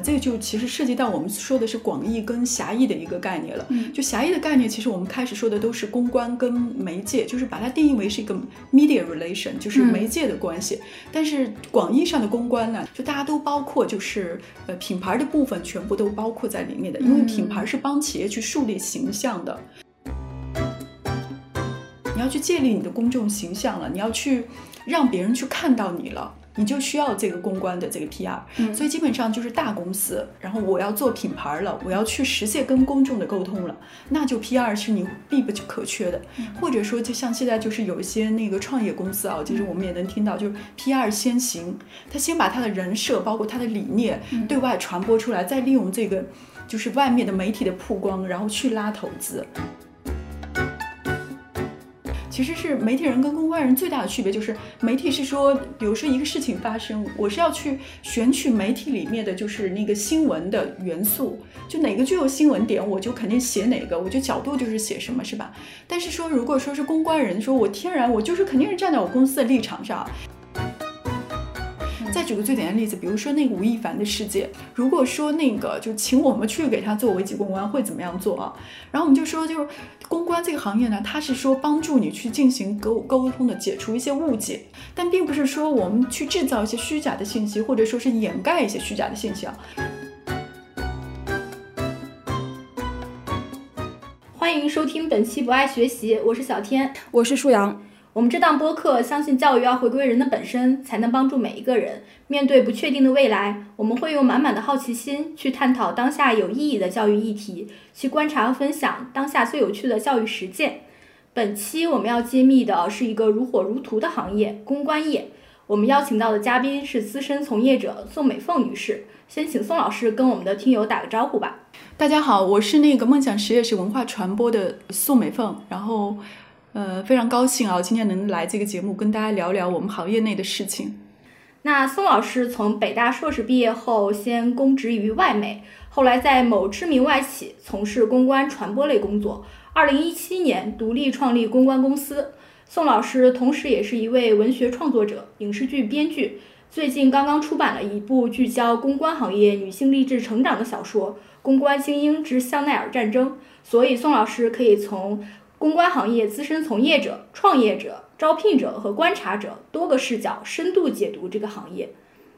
呃，这个就其实涉及到我们说的是广义跟狭义的一个概念了。嗯，就狭义的概念，其实我们开始说的都是公关跟媒介，就是把它定义为是一个 media relation，就是媒介的关系。但是广义上的公关呢，就大家都包括，就是呃品牌的部分全部都包括在里面的，因为品牌是帮企业去树立形象的。你要去建立你的公众形象了，你要去让别人去看到你了。你就需要这个公关的这个 PR，所以基本上就是大公司，然后我要做品牌了，我要去实现跟公众的沟通了，那就 PR 是你必不可缺的。或者说，就像现在就是有一些那个创业公司啊，其实我们也能听到，就是 PR 先行，他先把他的人设，包括他的理念对外传播出来，再利用这个就是外面的媒体的曝光，然后去拉投资。其实是媒体人跟公关人最大的区别，就是媒体是说，比如说一个事情发生，我是要去选取媒体里面的就是那个新闻的元素，就哪个具有新闻点，我就肯定写哪个，我就角度就是写什么，是吧？但是说如果说是公关人，说我天然我就是肯定是站在我公司的立场上。再举个最简单的例子，比如说那个吴亦凡的事件，如果说那个就请我们去给他做危机公关，会怎么样做啊？然后我们就说，就是公关这个行业呢，它是说帮助你去进行沟沟通的，解除一些误解，但并不是说我们去制造一些虚假的信息，或者说是掩盖一些虚假的信息啊。欢迎收听本期不爱学习，我是小天，我是舒阳。我们这档播客相信教育要回归人的本身，才能帮助每一个人面对不确定的未来。我们会用满满的好奇心去探讨当下有意义的教育议题，去观察和分享当下最有趣的教育实践。本期我们要揭秘的是一个如火如荼的行业——公关业。我们邀请到的嘉宾是资深从业者宋美凤女士。先请宋老师跟我们的听友打个招呼吧。大家好，我是那个梦想实验室文化传播的宋美凤，然后。呃，非常高兴啊，今天能来这个节目跟大家聊聊我们行业内的事情。那宋老师从北大硕士毕业后，先供职于外媒，后来在某知名外企从事公关传播类工作。二零一七年独立创立公关公司。宋老师同时也是一位文学创作者、影视剧编剧，最近刚刚出版了一部聚焦公关行业女性励志成长的小说《公关精英之香奈儿战争》。所以宋老师可以从。公关行业资深从业者、创业者、招聘者和观察者多个视角深度解读这个行业。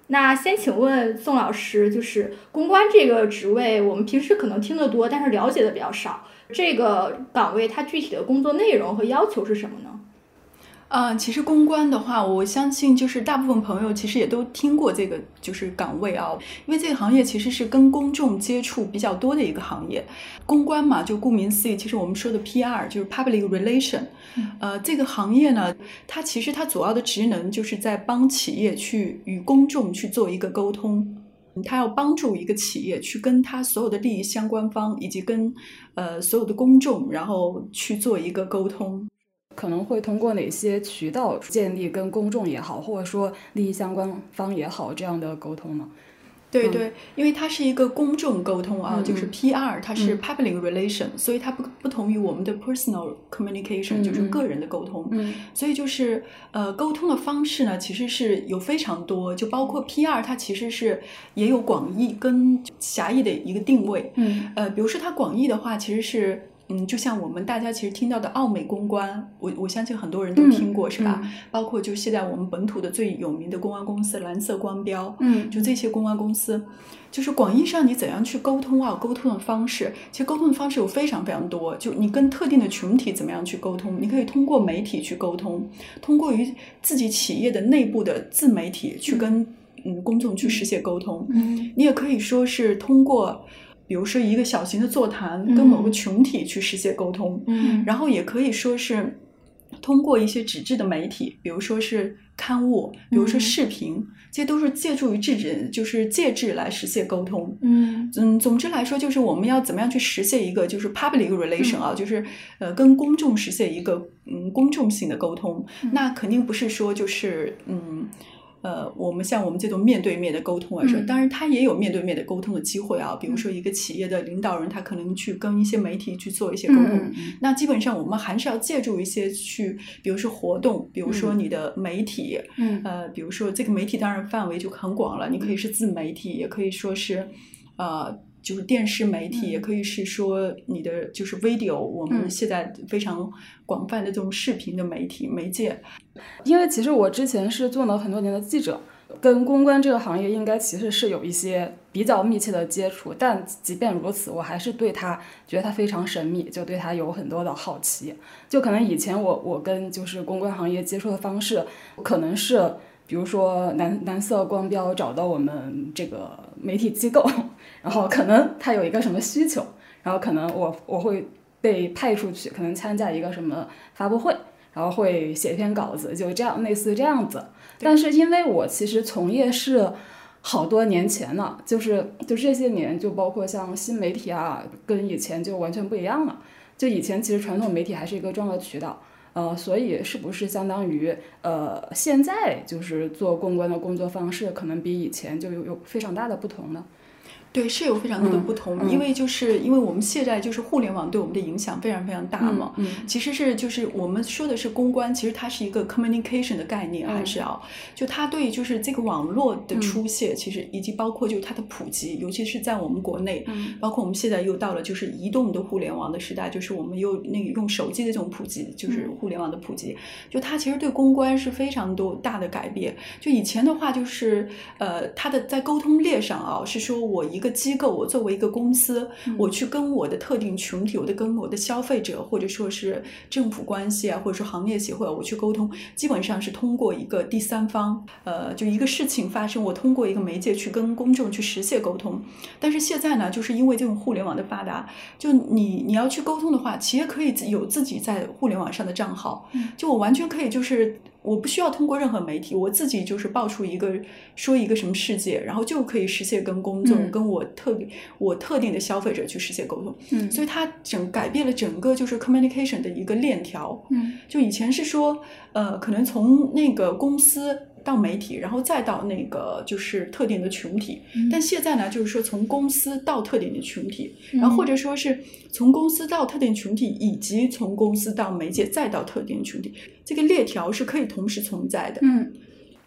那先请问宋老师，就是公关这个职位，我们平时可能听得多，但是了解的比较少。这个岗位它具体的工作内容和要求是什么呢？啊，其实公关的话，我相信就是大部分朋友其实也都听过这个就是岗位啊，因为这个行业其实是跟公众接触比较多的一个行业。公关嘛，就顾名思义，其实我们说的 PR 就是 Public Relation。呃，这个行业呢，它其实它主要的职能就是在帮企业去与公众去做一个沟通，它要帮助一个企业去跟他所有的利益相关方以及跟呃所有的公众，然后去做一个沟通。可能会通过哪些渠道建立跟公众也好，或者说利益相关方也好这样的沟通呢？对对，因为它是一个公众沟通啊，就是 PR，它是 public relation，所以它不不同于我们的 personal communication，就是个人的沟通。嗯，所以就是呃，沟通的方式呢，其实是有非常多，就包括 PR，它其实是也有广义跟狭义的一个定位。嗯，呃，比如说它广义的话，其实是。嗯，就像我们大家其实听到的奥美公关，我我相信很多人都听过，是吧？包括就现在我们本土的最有名的公关公司蓝色光标，嗯，就这些公关公司，就是广义上你怎样去沟通啊？沟通的方式，其实沟通的方式有非常非常多。就你跟特定的群体怎么样去沟通？你可以通过媒体去沟通，通过于自己企业的内部的自媒体去跟嗯公众去实现沟通。嗯，你也可以说是通过。比如说一个小型的座谈，跟某个群体去实现沟通，嗯，然后也可以说是通过一些纸质的媒体，比如说是刊物，比如说视频，这些都是借助于制纸，就是介质来实现沟通，嗯。嗯，总之来说，就是我们要怎么样去实现一个就是 public relation 啊，就是呃跟公众实现一个嗯公众性的沟通，那肯定不是说就是嗯。呃，我们像我们这种面对面的沟通来说，当然他也有面对面的沟通的机会啊。比如说一个企业的领导人，他可能去跟一些媒体去做一些沟通，那基本上我们还是要借助一些去，比如说活动，比如说你的媒体，呃，比如说这个媒体当然范围就很广了，你可以是自媒体，也可以说是，呃。就是电视媒体，也可以是说你的就是 video，我们现在非常广泛的这种视频的媒体媒介。因为其实我之前是做了很多年的记者，跟公关这个行业应该其实是有一些比较密切的接触。但即便如此，我还是对他觉得他非常神秘，就对他有很多的好奇。就可能以前我我跟就是公关行业接触的方式，可能是。比如说蓝蓝色光标找到我们这个媒体机构，然后可能他有一个什么需求，然后可能我我会被派出去，可能参加一个什么发布会，然后会写一篇稿子，就这样类似这样子。但是因为我其实从业是好多年前了，就是就这些年，就包括像新媒体啊，跟以前就完全不一样了。就以前其实传统媒体还是一个重要的渠道。呃，所以是不是相当于呃，现在就是做公关的工作方式，可能比以前就有有非常大的不同呢？对，是有非常多的不同，因为就是因为我们现在就是互联网对我们的影响非常非常大嘛。嗯，其实是就是我们说的是公关，其实它是一个 communication 的概念，还是要就它对就是这个网络的出现，其实以及包括就是它的普及，尤其是在我们国内，包括我们现在又到了就是移动的互联网的时代，就是我们又那个用手机的这种普及，就是互联网的普及，就它其实对公关是非常多大的改变。就以前的话，就是呃，它的在沟通链上啊，是说我一。一个机构，我作为一个公司，我去跟我的特定群体，我的跟我的消费者，或者说是政府关系啊，或者说行业协会，我去沟通，基本上是通过一个第三方，呃，就一个事情发生，我通过一个媒介去跟公众去实现沟通。但是现在呢，就是因为这种互联网的发达，就你你要去沟通的话，企业可以有自己在互联网上的账号，就我完全可以就是。我不需要通过任何媒体，我自己就是爆出一个说一个什么事件，然后就可以实现跟公众、跟我特我特定的消费者去实现沟通。嗯，所以它整改变了整个就是 communication 的一个链条。嗯，就以前是说，呃，可能从那个公司。到媒体，然后再到那个就是特定的群体，但现在呢，就是说从公司到特定的群体，然后或者说是从公司到特定群体，以及从公司到媒介再到特定群体，这个链条是可以同时存在的。嗯，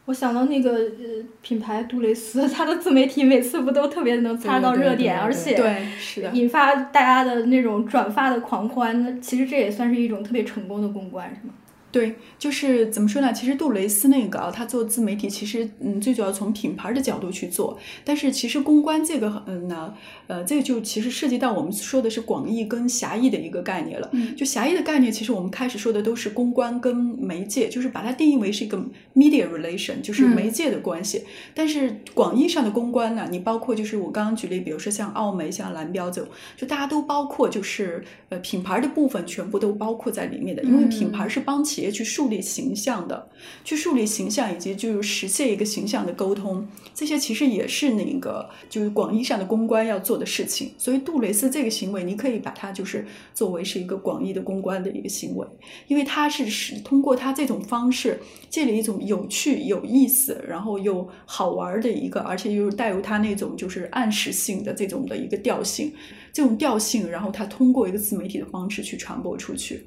我想到那个呃品牌杜蕾斯，它的自媒体每次不都特别能擦到热点，而且对是的，引发大家的那种转发的狂欢，那其实这也算是一种特别成功的公关，是吗？对，就是怎么说呢？其实杜蕾斯那个啊，他做自媒体，其实嗯，最主要从品牌的角度去做。但是其实公关这个嗯呢，呃，这个就其实涉及到我们说的是广义跟狭义的一个概念了。嗯，就狭义的概念，其实我们开始说的都是公关跟媒介，就是把它定义为是一个 media relation，就是媒介的关系。但是广义上的公关呢，你包括就是我刚刚举例，比如说像奥美、像蓝标这种，就大家都包括，就是呃品牌的部分全部都包括在里面的，因为品牌是帮企业。去树立形象的，去树立形象，以及就是实现一个形象的沟通，这些其实也是那个就是广义上的公关要做的事情。所以杜蕾斯这个行为，你可以把它就是作为是一个广义的公关的一个行为，因为它是是通过它这种方式建立一种有趣、有意思，然后又好玩的一个，而且又带有它那种就是暗示性的这种的一个调性，这种调性，然后它通过一个自媒体的方式去传播出去。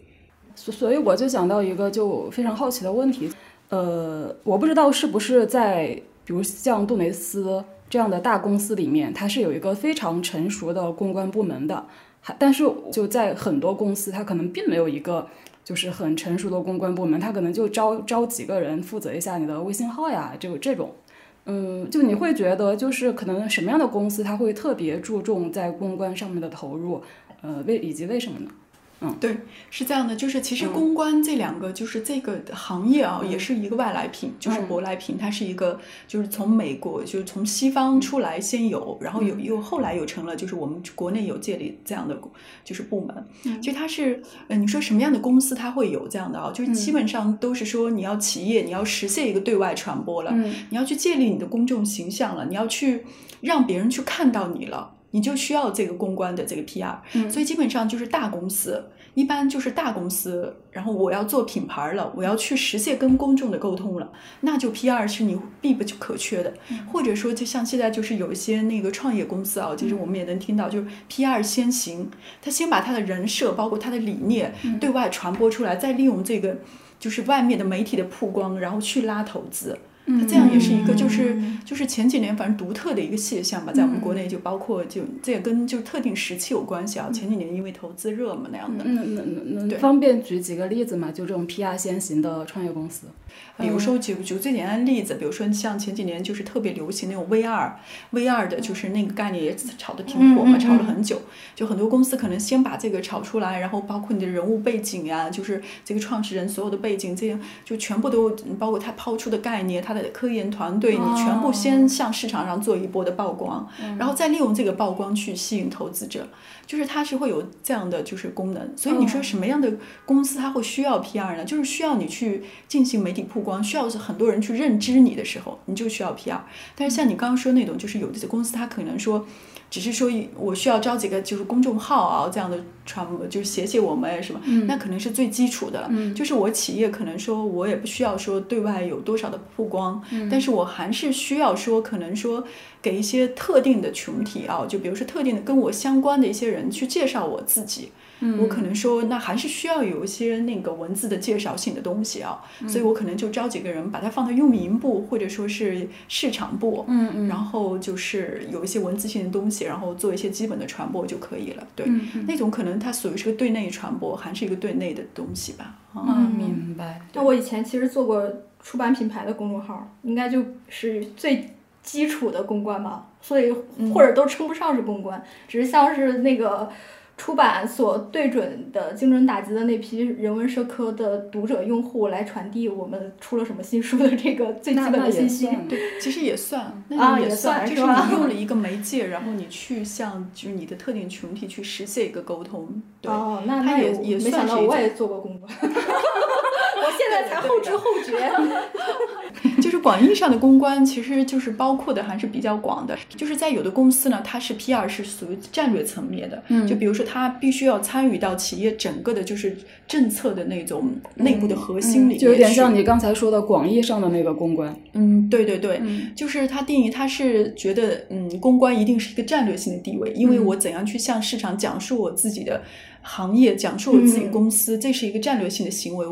所所以我就想到一个就非常好奇的问题，呃，我不知道是不是在比如像杜蕾斯这样的大公司里面，它是有一个非常成熟的公关部门的，还但是就在很多公司，它可能并没有一个就是很成熟的公关部门，它可能就招招几个人负责一下你的微信号呀，就这种，嗯，就你会觉得就是可能什么样的公司它会特别注重在公关上面的投入，呃，为以及为什么呢？嗯，对，是这样的，就是其实公关这两个，就是这个行业啊，也是一个外来品，就是舶来品，它是一个，就是从美国，就是从西方出来先有，然后有又后来又成了，就是我们国内有建立这样的就是部门。其实它是，呃，你说什么样的公司它会有这样的啊？就是基本上都是说你要企业，你要实现一个对外传播了，你要去建立你的公众形象了，你要去让别人去看到你了。你就需要这个公关的这个 PR，所以基本上就是大公司，一般就是大公司，然后我要做品牌了，我要去实现跟公众的沟通了，那就 PR 是你必不可缺的。或者说，就像现在就是有一些那个创业公司啊，其实我们也能听到，就是 PR 先行，他先把他的人设，包括他的理念对外传播出来，再利用这个就是外面的媒体的曝光，然后去拉投资。它这样也是一个，就是就是前几年反正独特的一个现象吧，在我们国内就包括就这也跟就特定时期有关系啊。前几年因为投资热嘛那样的。嗯，能能方便举几个例子嘛？就这种 PR 先行的创业公司。比如说举举最简单的例子，比如说像前几年就是特别流行那种 VR，VR 的就是那个概念也炒得挺火嘛，炒了很久。就很多公司可能先把这个炒出来，然后包括你的人物背景呀，就是这个创始人所有的背景，这样就全部都包括他抛出的概念，他的。科研团队，你全部先向市场上做一波的曝光，然后再利用这个曝光去吸引投资者，就是它是会有这样的就是功能。所以你说什么样的公司它会需要 PR 呢？就是需要你去进行媒体曝光，需要很多人去认知你的时候，你就需要 PR。但是像你刚刚说那种，就是有的公司它可能说。只是说，我需要招几个就是公众号啊，这样的传播，就是写写我们什么，那可能是最基础的了。就是我企业可能说，我也不需要说对外有多少的曝光，但是我还是需要说，可能说给一些特定的群体啊，就比如说特定的跟我相关的一些人去介绍我自己。我可能说，那还是需要有一些那个文字的介绍性的东西啊，所以我可能就招几个人，把它放到运营部或者说是市场部，嗯嗯，然后就是有一些文字性的东西，然后做一些基本的传播就可以了。对，那种可能它属于是个对内传播，还是一个对内的东西吧。嗯，明白。那我以前其实做过出版品牌的公众号，应该就是最基础的公关吧，所以或者都称不上是公关，只是像是那个。出版所对准的精准打击的那批人文社科的读者用户来传递我们出了什么新书的这个最基本的信息，对，其实也算，那也算，就是你用了 一个媒介，然后你去向就是你的特定群体去实现一个沟通，对，那他也也没想到我也做过公关。我现在才后知后觉，就是广义上的公关，其实就是包括的还是比较广的。就是在有的公司呢，它是 PR 是属于战略层面的，嗯，就比如说它必须要参与到企业整个的，就是政策的那种内部的核心里面，就有点像你刚才说的广义上的那个公关。嗯，对对对，就是它定义，它是觉得，嗯，公关一定是一个战略性的地位，因为我怎样去向市场讲述我自己的行业，讲述我自己公司，这是一个战略性的行为。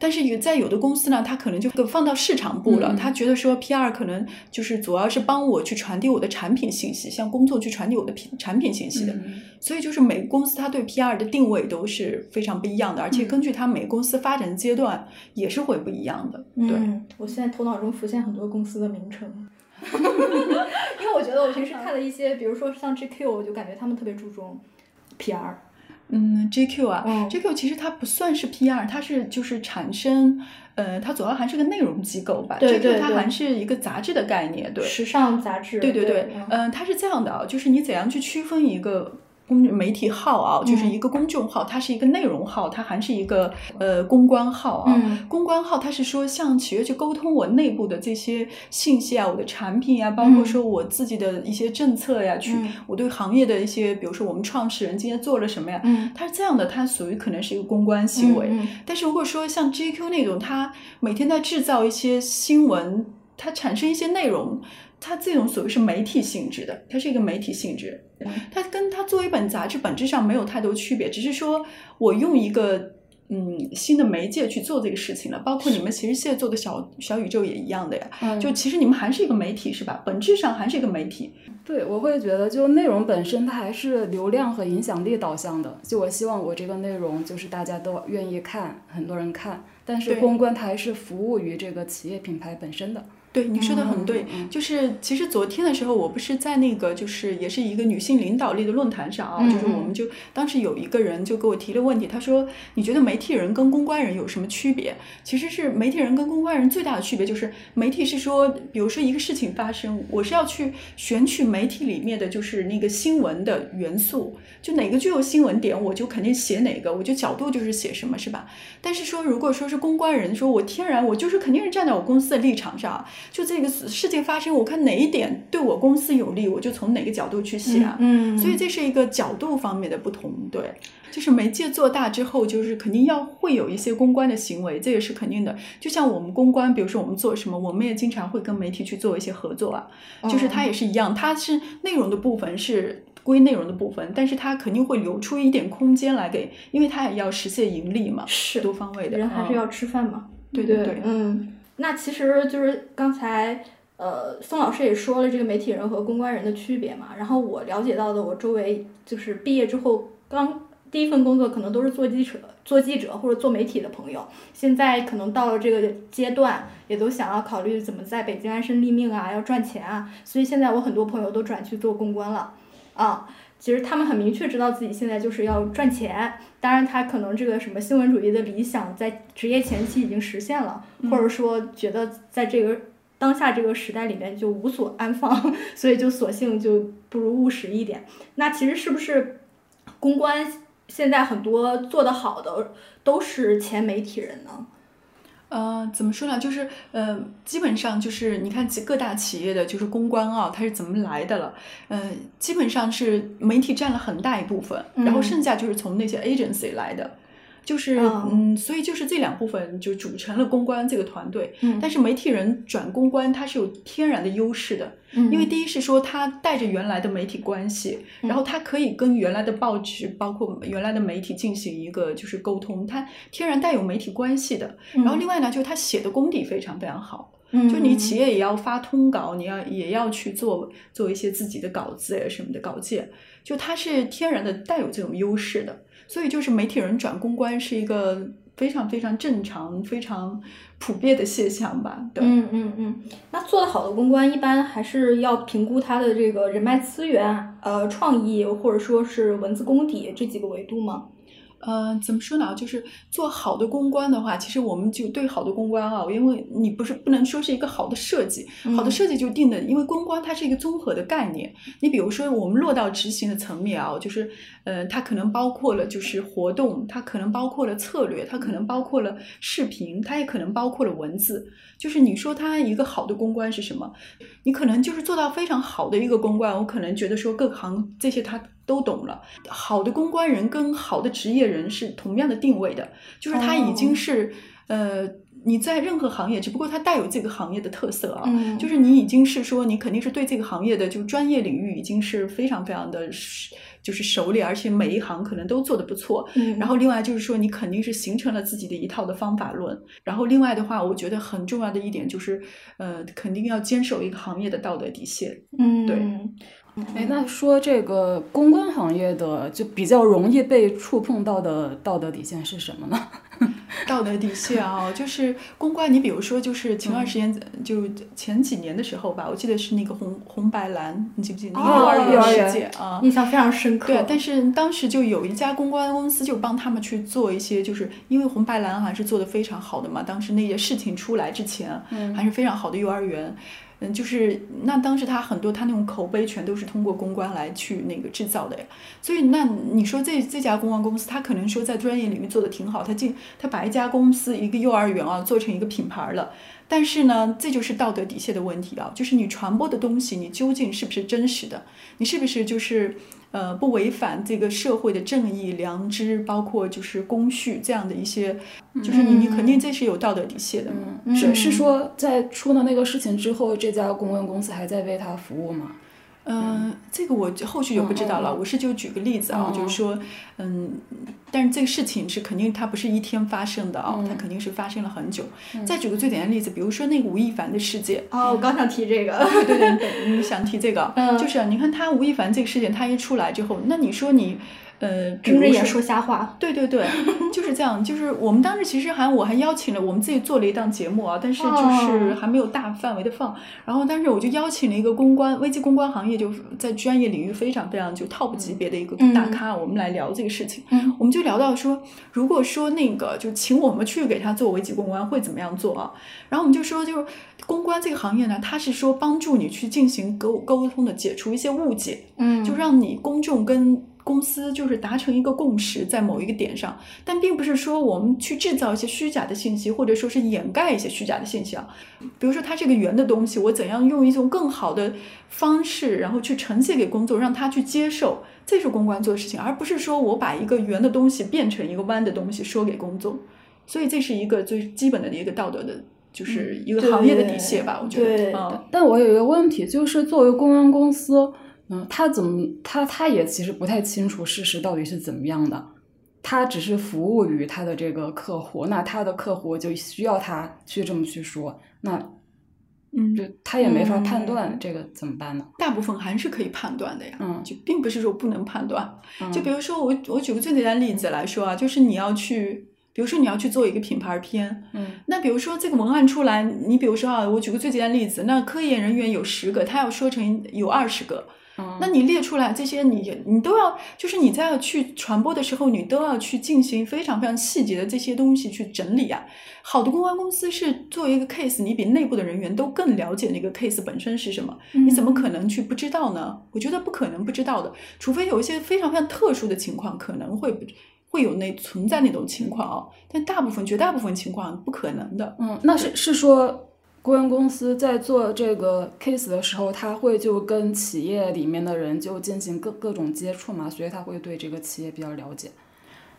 但是有在有的公司呢，他可能就放到市场部了。他觉得说 PR 可能就是主要是帮我去传递我的产品信息，向工作去传递我的品产品信息的。所以就是每个公司它对 PR 的定位都是非常不一样的，而且根据它每个公司发展阶段也是会不一样的。对，我现在头脑中浮现很多公司的名称，因为我觉得我平时看的一些，比如说像 GQ，我就感觉他们特别注重 PR。嗯，GQ 啊，GQ 其实它不算是 PR，它是就是产生，呃，它主要还是个内容机构吧。对对对，它还是一个杂志的概念，对。时尚杂志。对对对，嗯，它是这样的啊，就是你怎样去区分一个。公媒体号啊，就是一个公众号，它是一个内容号，它还是一个呃公关号啊。公关号它是说向企业去沟通我内部的这些信息啊，我的产品啊，包括说我自己的一些政策呀，去我对行业的一些，比如说我们创始人今天做了什么呀，它是这样的，它属于可能是一个公关行为。但是如果说像 GQ 那种，它每天在制造一些新闻，它产生一些内容。它这种所谓是媒体性质的，它是一个媒体性质，它跟它作为一本杂志本质上没有太多区别，只是说我用一个嗯新的媒介去做这个事情了。包括你们其实现在做的小小宇宙也一样的呀，就其实你们还是一个媒体是吧？本质上还是一个媒体。对，我会觉得就内容本身它还是流量和影响力导向的。就我希望我这个内容就是大家都愿意看，很多人看，但是公关它还是服务于这个企业品牌本身的。对你说的很对，就是其实昨天的时候，我不是在那个就是也是一个女性领导力的论坛上啊，就是我们就当时有一个人就给我提了问题，他说你觉得媒体人跟公关人有什么区别？其实是媒体人跟公关人最大的区别就是媒体是说，比如说一个事情发生，我是要去选取媒体里面的就是那个新闻的元素，就哪个具有新闻点，我就肯定写哪个，我就角度就是写什么，是吧？但是说如果说是公关人，说我天然我就是肯定是站在我公司的立场上。就这个事件发生，我看哪一点对我公司有利，我就从哪个角度去写啊。嗯，所以这是一个角度方面的不同，对。就是媒介做大之后，就是肯定要会有一些公关的行为，这也是肯定的。就像我们公关，比如说我们做什么，我们也经常会跟媒体去做一些合作啊。就是它也是一样，它是内容的部分是归内容的部分，但是它肯定会留出一点空间来给，因为它也要实现盈利嘛，是多方位的，人还是要吃饭嘛。对对对，嗯。那其实就是刚才呃宋老师也说了这个媒体人和公关人的区别嘛。然后我了解到的，我周围就是毕业之后刚。第一份工作可能都是做记者、做记者或者做媒体的朋友，现在可能到了这个阶段，也都想要考虑怎么在北京安身立命啊，要赚钱啊。所以现在我很多朋友都转去做公关了，啊，其实他们很明确知道自己现在就是要赚钱。当然，他可能这个什么新闻主义的理想在职业前期已经实现了，或者说觉得在这个当下这个时代里面就无所安放，所以就索性就不如务实一点。那其实是不是公关？现在很多做得好的都是前媒体人呢，呃，怎么说呢？就是呃，基本上就是你看各大企业的就是公关啊，它是怎么来的了？呃，基本上是媒体占了很大一部分，然后剩下就是从那些 agency 来的。就是嗯，所以就是这两部分就组成了公关这个团队。嗯，但是媒体人转公关，它是有天然的优势的。嗯，因为第一是说他带着原来的媒体关系，然后他可以跟原来的报纸，包括原来的媒体进行一个就是沟通，他天然带有媒体关系的。然后另外呢，就是他写的功底非常非常好。嗯，就你企业也要发通稿，你要也要去做做一些自己的稿子呀什么的稿件，就他是天然的带有这种优势的。所以就是媒体人转公关是一个非常非常正常、非常普遍的现象吧？对，嗯嗯嗯。那做的好的公关一般还是要评估他的这个人脉资源、呃创意或者说是文字功底这几个维度吗？呃，怎么说呢？就是做好的公关的话，其实我们就对好的公关啊，因为你不是不能说是一个好的设计，好的设计就定的，因为公关它是一个综合的概念。你比如说，我们落到执行的层面啊，就是呃，它可能包括了就是活动，它可能包括了策略，它可能包括了视频，它也可能包括了文字。就是你说它一个好的公关是什么？你可能就是做到非常好的一个公关，我可能觉得说各行这些他都懂了。好的公关人跟好的职业人是同样的定位的，就是他已经是呃你在任何行业，只不过他带有这个行业的特色啊，就是你已经是说你肯定是对这个行业的就专业领域已经是非常非常的。就是熟练，而且每一行可能都做得不错。嗯，然后另外就是说，你肯定是形成了自己的一套的方法论。然后另外的话，我觉得很重要的一点就是，呃，肯定要坚守一个行业的道德底线。嗯，对。哎，那说这个公关行业的就比较容易被触碰到的道德底线是什么呢？道德底线啊，就是公关。你比如说，就是前段时间，就前几年的时候吧，我记得是那个红红白蓝，你记不记得？幼儿园事件啊，印象非常深刻。对，但是当时就有一家公关公司就帮他们去做一些，就是因为红白蓝还是做的非常好的嘛。当时那些事情出来之前，还是非常好的幼儿园。嗯，嗯就是那当时他很多他那种口碑全都是通过公关来去那个制造的呀，所以那你说这这家公关公司，他可能说在专业领域做的挺好，他进他把一家公司一个幼儿园啊做成一个品牌了，但是呢，这就是道德底线的问题啊，就是你传播的东西你究竟是不是真实的，你是不是就是。呃，不违反这个社会的正义、良知，包括就是公序这样的一些，就是你你肯定这是有道德底线的。是是说，在出了那个事情之后，这家公关公司还在为他服务吗？嗯，这个我后续就不知道了。我是就举个例子啊，就是说，嗯，但是这个事情是肯定它不是一天发生的啊，它肯定是发生了很久。再举个最简单的例子，比如说那个吴亦凡的事件。哦，我刚想提这个。对对对，你想提这个，就是你看他吴亦凡这个事件，他一出来之后，那你说你。呃，睁着眼说瞎话，对对对，就是这样。就是我们当时其实还我还邀请了我们自己做了一档节目啊，但是就是还没有大范围的放。然后，但是我就邀请了一个公关危机公关行业就在专业领域非常非常就 top 级别的一个大咖，我们来聊这个事情。我们就聊到说，如果说那个就请我们去给他做危机公关会怎么样做啊？然后我们就说，就是公关这个行业呢，它是说帮助你去进行沟沟通的，解除一些误解，嗯，就让你公众跟。公司就是达成一个共识，在某一个点上，但并不是说我们去制造一些虚假的信息，或者说是掩盖一些虚假的现象。比如说，它是个圆的东西，我怎样用一种更好的方式，然后去呈现给公众，让他去接受，这是公关做的事情，而不是说我把一个圆的东西变成一个弯的东西说给公众。所以这是一个最基本的一个道德的，就是一个行业的底线吧，我觉得。嗯，但我有一个问题，就是作为公关公司。嗯，他怎么他他也其实不太清楚事实到底是怎么样的，他只是服务于他的这个客户，那他的客户就需要他去这么去说，那嗯，就他也没法判断这个怎么办呢？大部分还是可以判断的呀，嗯，就并不是说不能判断，就比如说我我举个最简单例子来说啊，就是你要去，比如说你要去做一个品牌片，嗯，那比如说这个文案出来，你比如说啊，我举个最简单例子，那科研人员有十个，他要说成有二十个。那你列出来这些，你你都要，就是你在去传播的时候，你都要去进行非常非常细节的这些东西去整理啊。好的公关公司是作为一个 case，你比内部的人员都更了解那个 case 本身是什么，你怎么可能去不知道呢？我觉得不可能不知道的，除非有一些非常非常特殊的情况，可能会会有那存在那种情况啊。但大部分绝大部分情况不可能的。嗯，那是是说。顾问公司在做这个 case 的时候，他会就跟企业里面的人就进行各各种接触嘛，所以他会对这个企业比较了解。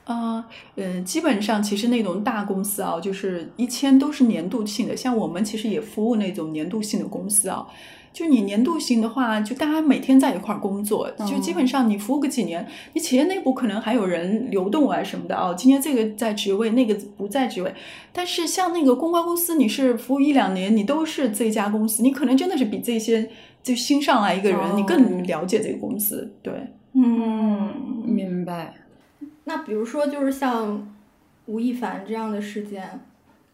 啊，嗯，基本上其实那种大公司啊，就是一签都是年度性的，像我们其实也服务那种年度性的公司啊。就你年度性的话，就大家每天在一块儿工作，就基本上你服务个几年，你企业内部可能还有人流动啊什么的哦。今天这个在职位，那个不在职位。但是像那个公关公司，你是服务一两年，你都是这家公司，你可能真的是比这些就新上来一个人，你更了解这个公司。对，嗯，明白。那比如说，就是像吴亦凡这样的事件，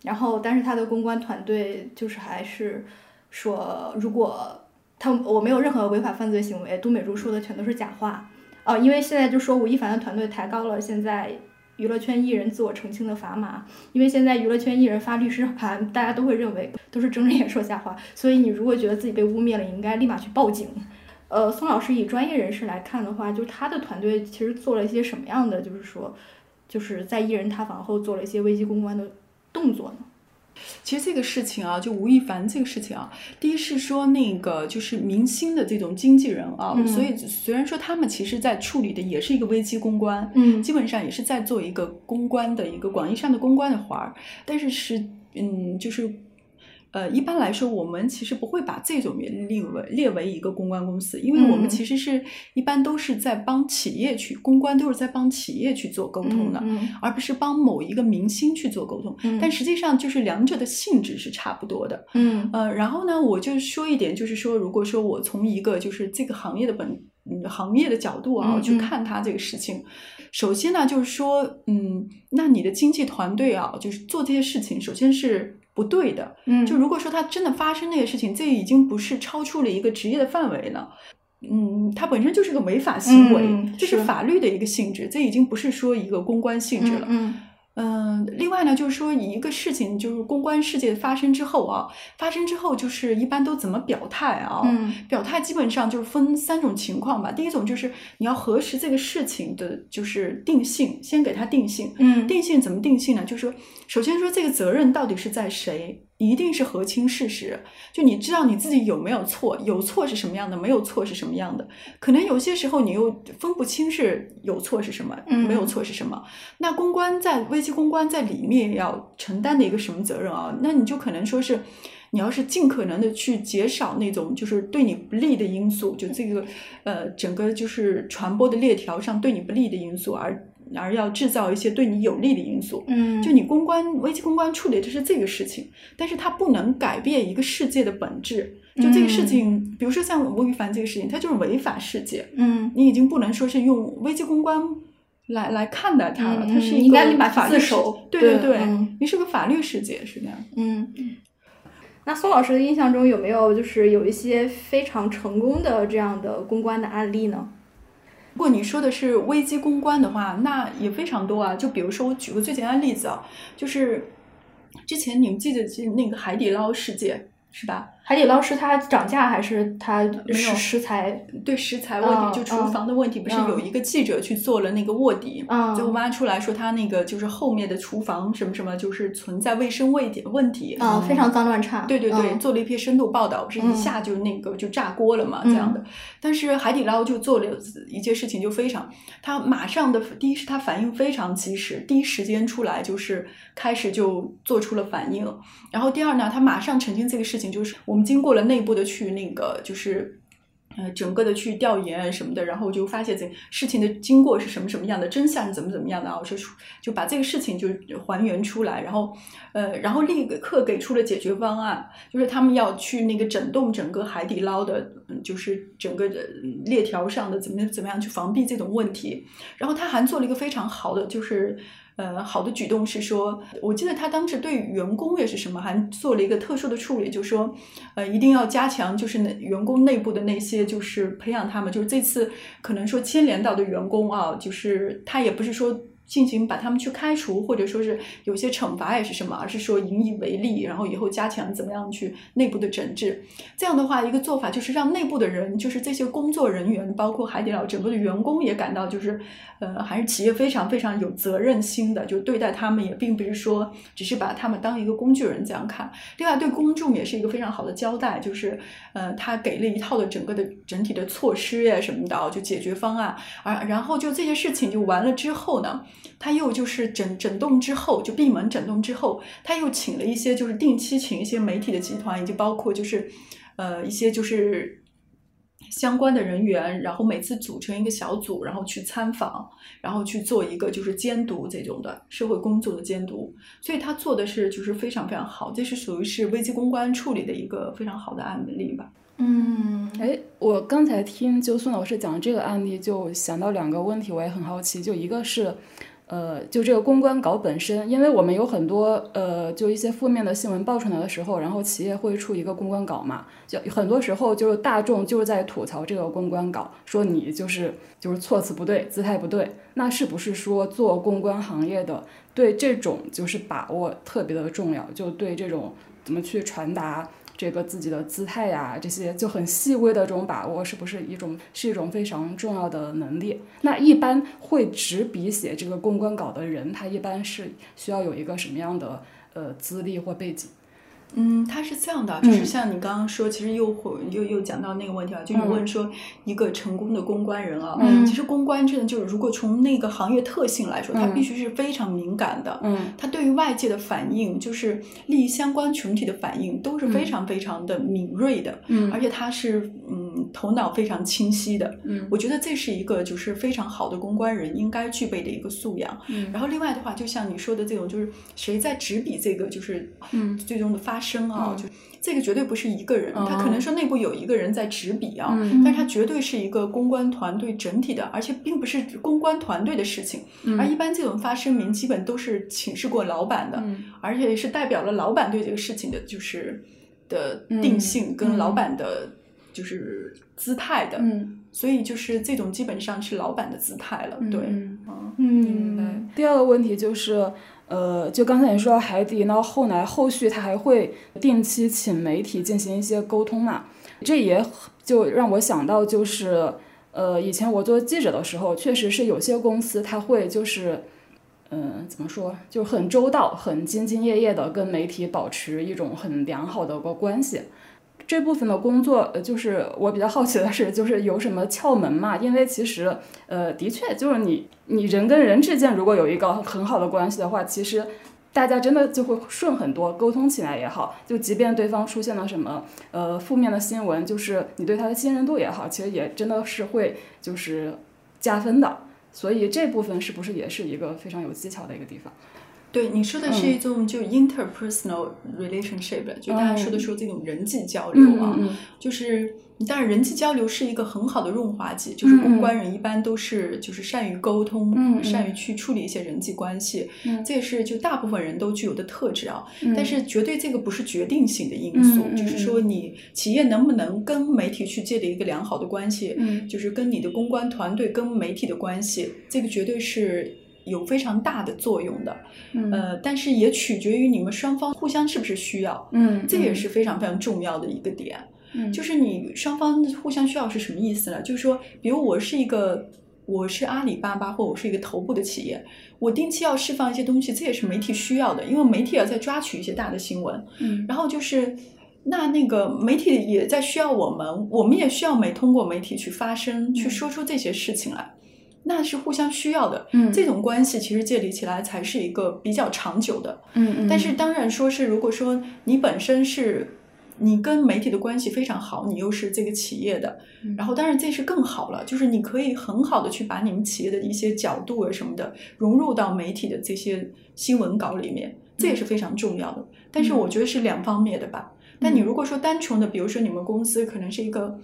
然后但是他的公关团队就是还是。说如果他我没有任何违法犯罪行为，都美竹说的全都是假话啊！因为现在就说吴亦凡的团队抬高了现在娱乐圈艺人自我澄清的砝码，因为现在娱乐圈艺人发律师函，大家都会认为都是睁着眼说瞎话，所以你如果觉得自己被污蔑了，你应该立马去报警。呃，宋老师以专业人士来看的话，就是他的团队其实做了一些什么样的，就是说就是在艺人塌房后做了一些危机公关的动作呢？其实这个事情啊，就吴亦凡这个事情啊，第一是说那个就是明星的这种经纪人啊，所以虽然说他们其实在处理的也是一个危机公关，嗯，基本上也是在做一个公关的一个广义上的公关的环儿，但是是嗯，就是。呃，一般来说，我们其实不会把这种列为列为一个公关公司，因为我们其实是一般都是在帮企业去公关，都是在帮企业去做沟通的，而不是帮某一个明星去做沟通。但实际上，就是两者的性质是差不多的。嗯，呃，然后呢，我就说一点，就是说，如果说我从一个就是这个行业的本行业的角度啊去看他这个事情，首先呢，就是说，嗯，那你的经纪团队啊，就是做这些事情，首先是。不对的，嗯，就如果说他真的发生那些事情，这已经不是超出了一个职业的范围了，嗯，它本身就是个违法行为，这是。法律的一个性质，这已经不是说一个公关性质了，嗯。嗯，另外呢，就是说一个事情，就是公关事件发生之后啊，发生之后就是一般都怎么表态啊？嗯，表态基本上就是分三种情况吧。第一种就是你要核实这个事情的，就是定性，先给他定性。嗯，定性怎么定性呢？就是说，首先说这个责任到底是在谁？一定是核清事实，就你知道你自己有没有错，有错是什么样的，没有错是什么样的。可能有些时候你又分不清是有错是什么，没有错是什么。那公关在危机公关在里面要承担的一个什么责任啊？那你就可能说是，你要是尽可能的去减少那种就是对你不利的因素，就这个呃整个就是传播的链条上对你不利的因素而。而要制造一些对你有利的因素，嗯，就你公关危机公关处理的是这个事情，但是它不能改变一个世界的本质。就这个事情，比如说像吴亦凡这个事情，它就是违法事件，嗯，你已经不能说是用危机公关来来看待它了，它是应该你把法律手，对对对，你是个法律世界是这样，嗯。那宋老师的印象中有没有就是有一些非常成功的这样的公关的案例呢？如果你说的是危机公关的话，那也非常多啊。就比如说，我举个最简单的例子啊，就是之前你们记得那个海底捞事件，是吧？海底捞是它涨价还是它食食材？对食材问题，就厨房的问题，不是有一个记者去做了那个卧底，最后挖出来说他那个就是后面的厨房什么什么，就是存在卫生问题问题啊，非常脏乱差。对对对，做了一篇深度报道，不是一下就那个就炸锅了嘛，这样的。但是海底捞就做了一件事情，就非常，他马上的第一是他反应非常及时，第一时间出来就是开始就做出了反应，然后第二呢，他马上澄清这个事情，就是我。我们经过了内部的去那个，就是，呃，整个的去调研什么的，然后就发现这事情的经过是什么什么样的，真相是怎么怎么样的啊？就就把这个事情就还原出来，然后，呃，然后立刻给出了解决方案，就是他们要去那个整顿整个海底捞的，就是整个的链条上的怎么怎么样去防避这种问题。然后他还做了一个非常好的，就是。呃，好的举动是说，我记得他当时对员工也是什么，还做了一个特殊的处理，就是说，呃，一定要加强，就是那员工内部的那些，就是培养他们，就是这次可能说牵连到的员工啊，就是他也不是说。进行把他们去开除，或者说是有些惩罚也是什么，而是说引以为例，然后以后加强怎么样去内部的整治。这样的话，一个做法就是让内部的人，就是这些工作人员，包括海底捞整个的员工也感到就是，呃，还是企业非常非常有责任心的，就对待他们也并不是说只是把他们当一个工具人这样看。另外，对公众也是一个非常好的交代，就是，呃，他给了一套的整个的整体的措施呀什么的，就解决方案。而然后就这些事情就完了之后呢？他又就是整整栋之后，就闭门整顿之后，他又请了一些，就是定期请一些媒体的集团，以及包括就是，呃，一些就是相关的人员，然后每次组成一个小组，然后去参访，然后去做一个就是监督这种的社会工作的监督。所以他做的是就是非常非常好，这是属于是危机公关处理的一个非常好的案例吧。嗯，哎，我刚才听就孙老师讲这个案例，就想到两个问题，我也很好奇，就一个是。呃，就这个公关稿本身，因为我们有很多呃，就一些负面的新闻爆出来的时候，然后企业会出一个公关稿嘛，就很多时候就是大众就是在吐槽这个公关稿，说你就是就是措辞不对，姿态不对。那是不是说做公关行业的对这种就是把握特别的重要？就对这种怎么去传达？这个自己的姿态呀，这些就很细微的这种把握，是不是一种是一种非常重要的能力？那一般会执笔写这个公关稿的人，他一般是需要有一个什么样的呃资历或背景？嗯，他是这样的，就是像你刚刚说，其实又会又又讲到那个问题啊，就是问说一个成功的公关人啊，其实公关真的就是，如果从那个行业特性来说，他必须是非常敏感的，嗯，他对于外界的反应，就是利益相关群体的反应，都是非常非常的敏锐的，嗯，而且他是嗯头脑非常清晰的，嗯，我觉得这是一个就是非常好的公关人应该具备的一个素养，嗯，然后另外的话，就像你说的这种，就是谁在执笔这个，就是嗯最终的发。发生啊，就这个绝对不是一个人，他可能说内部有一个人在执笔啊，但是他绝对是一个公关团队整体的，而且并不是公关团队的事情。而一般这种发声明，基本都是请示过老板的，而且是代表了老板对这个事情的，就是的定性跟老板的，就是姿态的。嗯，所以就是这种基本上是老板的姿态了。对，嗯，第二个问题就是。呃，就刚才你说到海底，那后来后续他还会定期请媒体进行一些沟通嘛？这也就让我想到，就是呃，以前我做记者的时候，确实是有些公司他会就是，嗯，怎么说，就很周到、很兢兢业业的跟媒体保持一种很良好的个关系。这部分的工作，呃，就是我比较好奇的是，就是有什么窍门嘛？因为其实，呃，的确就是你你人跟人之间如果有一个很好的关系的话，其实大家真的就会顺很多，沟通起来也好。就即便对方出现了什么呃负面的新闻，就是你对他的信任度也好，其实也真的是会就是加分的。所以这部分是不是也是一个非常有技巧的一个地方？对你说的是一种就 interpersonal relationship，就大家说的说这种人际交流啊，就是当然人际交流是一个很好的润滑剂，就是公关人一般都是就是善于沟通，善于去处理一些人际关系，这也是就大部分人都具有的特质啊。但是绝对这个不是决定性的因素，就是说你企业能不能跟媒体去建立一个良好的关系，就是跟你的公关团队跟媒体的关系，这个绝对是。有非常大的作用的，呃，但是也取决于你们双方互相是不是需要，嗯，这也是非常非常重要的一个点，嗯，就是你双方互相需要是什么意思呢？就是说，比如我是一个我是阿里巴巴或我是一个头部的企业，我定期要释放一些东西，这也是媒体需要的，因为媒体要在抓取一些大的新闻，嗯，然后就是那那个媒体也在需要我们，我们也需要媒通过媒体去发声，去说出这些事情来。那是互相需要的，嗯这种关系其实建立起来才是一个比较长久的。嗯嗯，但是当然说是，如果说你本身是你跟媒体的关系非常好，你又是这个企业的，嗯然后当然这是更好了，就是你可以很好的去把你们企业的一些角度啊什么的融入到媒体的这些新闻稿里面，这也是非常重要的。但是我觉得是两方面的吧。但你如果说单纯的，比如说你们公司可能是一个，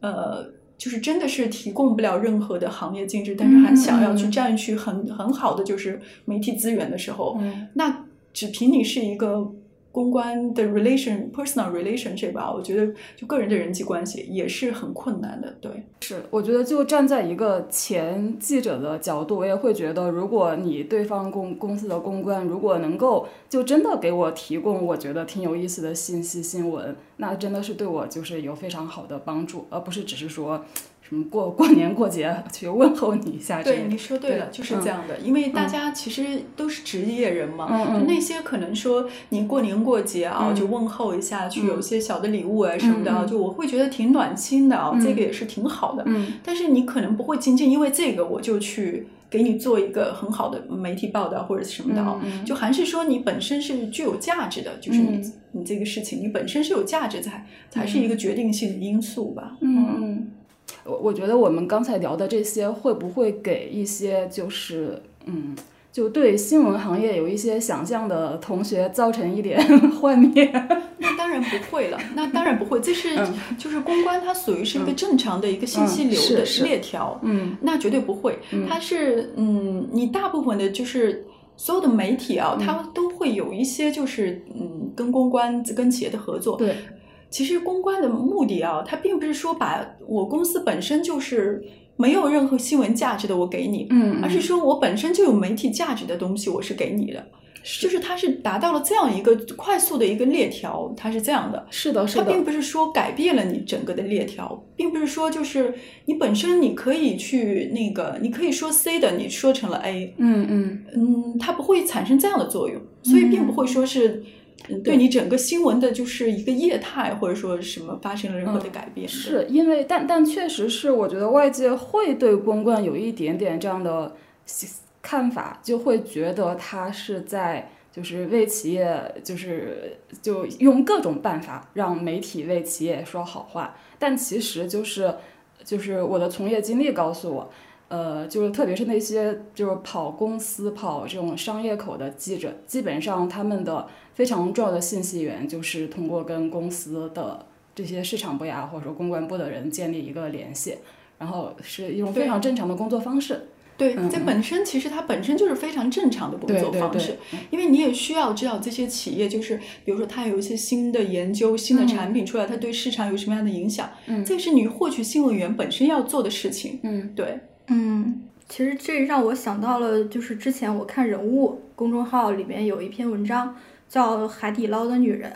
呃。就是真的是提供不了任何的行业竞争，但是还想要去占据很很好的就是媒体资源的时候，嗯。那只凭你是一个公关的 relation personal relationship 吧，我觉得就个人的人际关系也是很困难的。对，是，我觉得就站在一个前记者的角度，我也会觉得，如果你对方公公司的公关如果能够就真的给我提供我觉得挺有意思的信息新闻，那真的是对我就是有非常好的帮助，而不是只是说什么过过年过节去问候你一下对，你说对了，对就是这样的，因为大家其实都是职业人嘛，嗯嗯。就那些可能说你过年过节啊，嗯。就问候一下，去有一些小的礼物啊什么的就我会觉得挺暖心的啊，嗯。这个也是挺好的。嗯。但是你可能不会仅仅因为这个我就去给你做一个很好的媒体报道或者什么的啊，嗯嗯。就还是说你本身是具有价值的，就是你、嗯。你这个事情你本身是有价值才才是一个决定性的因素吧。嗯。嗯，我我觉得我们刚才聊的这些会不会给一些就是嗯。就对新闻行业有一些想象的同学造成一点 幻灭。那当然不会了，那当然不会，这是、就是公关，它属于是一个正常的一个信息流的链条，嗯那绝对不会。它是嗯，你大部分的就是所有的媒体啊，嗯它都会有一些就是嗯，跟公关跟企业的合作。对，其实公关的目的啊，它并不是说把我公司本身就是没有任何新闻价值的我给你，嗯，而是说我本身就有媒体价值的东西我是给你的。就是它是达到了这样一个快速的一个链条，它是这样的。是的，是的，它并不是说改变了你整个的链条，并不是说就是你本身你可以去那个，你可以说 C 的，你说成了 A，嗯嗯嗯，它不会产生这样的作用，所以并不会说是。嗯，对你整个新闻的就是一个业态，或者说什么发生了任何的改变，是因为，但但确实是，我觉得外界会对公关有一点点这样的看法，就会觉得他是在就是为企业，就是就用各种办法让媒体为企业说好话，但其实就是就是我的从业经历告诉我。呃，就是特别是那些就是跑公司、跑这种商业口的记者，基本上他们的非常重要的信息源就是通过跟公司的这些市场部呀，或者说公关部的人建立一个联系，然后是一种非常正常的工作方式。对，这本身其实它本身就是非常正常的工作方式，因为你也需要知道这些企业就是，比如说它有一些新的研究、新的产品出来，它对市场有什么样的影响，嗯，这是你获取新闻源本身要做的事情。嗯，对。嗯，其实这让我想到了，就是之前我看人物公众号里面有一篇文章叫《海底捞的女人》，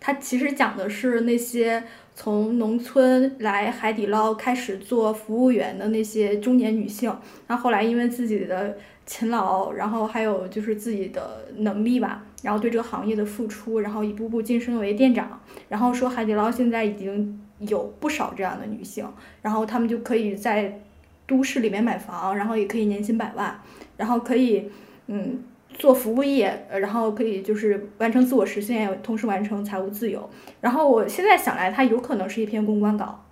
它其实讲的是那些从农村来海底捞开始做服务员的那些中年女性，那后来因为自己的勤劳，然后还有就是自己的能力吧，然后对这个行业的付出，然后一步步晋升为店长，然后说海底捞现在已经有不少这样的女性，然后她们就可以在。都市里面买房，然后也可以年薪百万，然后可以嗯做服务业，然后可以就是完成自我实现，同时完成财务自由。然后我现在想来，它有可能是一篇公关稿，